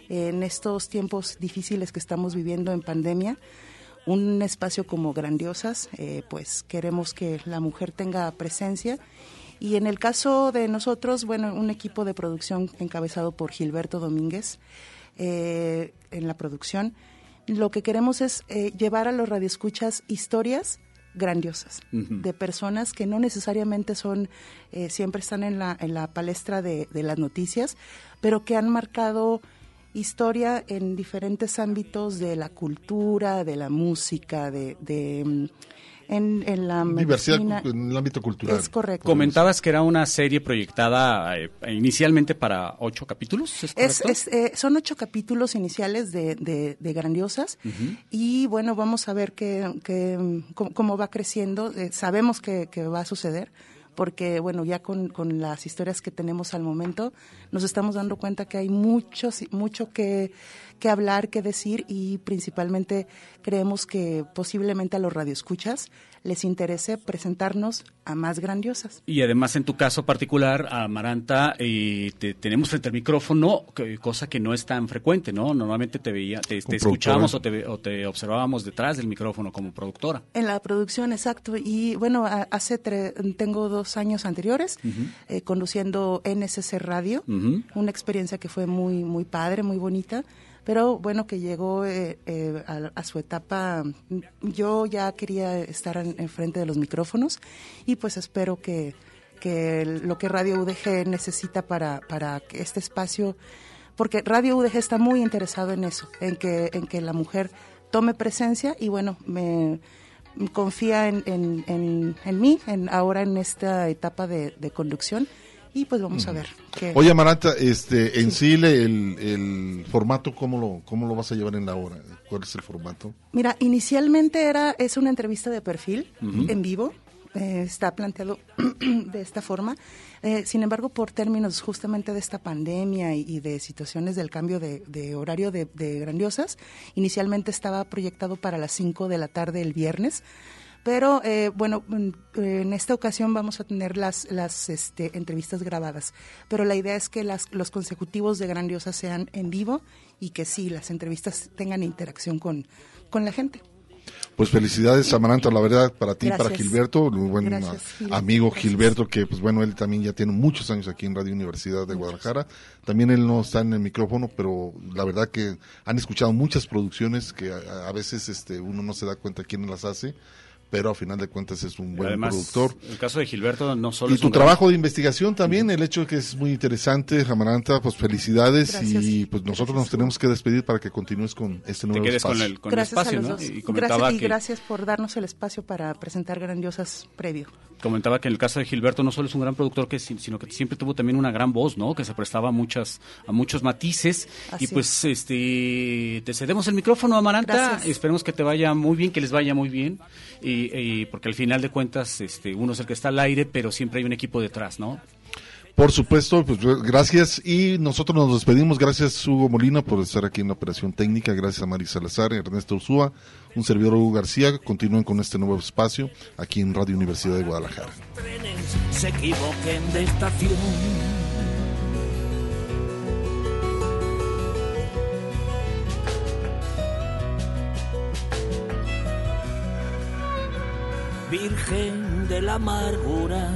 En estos tiempos difíciles que estamos viviendo en pandemia, un espacio como Grandiosas, eh, pues queremos que la mujer tenga presencia. Y en el caso de nosotros, bueno, un equipo de producción encabezado por Gilberto Domínguez eh, en la producción, lo que queremos es eh, llevar a los radioescuchas historias grandiosas de personas que no necesariamente son eh, siempre están en la en la palestra de, de las noticias pero que han marcado historia en diferentes ámbitos de la cultura de la música de, de, mm, en, en la Diversidad medicina. en el ámbito cultural. Es correcto. Comentabas que era una serie proyectada eh, inicialmente para ocho capítulos, ¿es Es, correcto? es, eh, son ocho capítulos iniciales de, de, de Grandiosas y bueno, vamos a ver qué, qué, mm, cómo, cómo va creciendo. Eh, sabemos que, que va a suceder porque bueno, ya con, con las historias que tenemos al momento nos estamos dando cuenta que hay muchos, mucho que, que hablar, que decir y principalmente creemos que posiblemente a los radioescuchas les interese presentarnos a más grandiosas. Y además, en tu caso particular, Amaranta, eh, te tenemos frente al micrófono, que- cosa que no es tan frecuente, ¿no? Normalmente te veía, te, escuchábamos o te, o te observábamos detrás del micrófono como productora. En la producción, exacto. Y bueno, a- hace tre- tengo dos años anteriores eh, conduciendo NSC Radio, una experiencia que fue muy muy padre, muy bonita. Pero bueno, que llegó eh, eh, a, su etapa, yo ya quería estar en, en frente de los micrófonos y pues espero que, que lo que Radio UDG necesita para, para este espacio, porque Radio UDG está muy interesado en eso, en que, en que la mujer tome presencia y bueno, me confía en, en, en, mí en, ahora en esta etapa de conducción y pues vamos a ver. qué- Oye, Amaranta, este, en sí, el, el formato, ¿cómo lo, ¿cómo lo vas a llevar en la hora? ¿Cuál es el formato? Mira, inicialmente era es una entrevista de perfil en vivo. eh, está planteado de esta forma. Eh, sin embargo, por términos justamente de esta pandemia y, y de situaciones del cambio de, de horario de, de grandiosas, inicialmente estaba proyectado para las 5 de la tarde el viernes. Pero eh, bueno, mm, eh, en esta ocasión vamos a tener las, las este, entrevistas grabadas. Pero la idea es que las, los consecutivos de Grandiosa sean en vivo y que sí, las entrevistas tengan interacción con, con la gente. Pues felicidades, Amaranta, la verdad, para ti, para Gracias. Gilberto, un buen Gracias, Gil. amigo Gracias. Gilberto, que pues bueno, él también ya tiene muchos años aquí en Radio Universidad de Guadalajara. También él no está en el micrófono, pero la verdad que han escuchado muchas producciones que a, a veces este uno no se da cuenta quién las hace, pero a final de cuentas es un buen Además, productor. el caso de Gilberto no solo Y es tu un gran- trabajo de investigación también, el hecho de que es muy interesante, Amaranta, pues felicidades Gracias. y pues nosotros nos tenemos que despedir para que continúes con este nuevo quedes con espacio. el- con gracias espacio, a los ¿no? dos. Y comentaba gracias, y que- gracias por darnos el espacio para presentar Grandiosas previo. Comentaba que en el caso de Gilberto no solo es un gran productor, que, si- sino que siempre tuvo también una gran voz, ¿no? Que se prestaba a, muchas, a muchos matices. Así y pues este te cedemos el micrófono, Amaranta. Gracias. Esperemos que te vaya muy bien, que les vaya muy bien. Y, y porque al final de cuentas este uno es el que está al aire, pero siempre hay un equipo detrás, ¿no? Por supuesto, pues gracias y nosotros nos despedimos. Gracias Hugo Molina por estar aquí en la operación técnica. Gracias a Mari Salazar, Ernesto Ursúa, un servidor Hugo García. Continúen con este nuevo espacio aquí en Radio Universidad de Guadalajara. Se equivoquen de estación. Virgen de la amargura.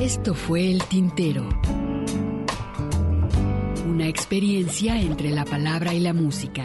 Esto fue El Tintero. Una experiencia entre la palabra y la música.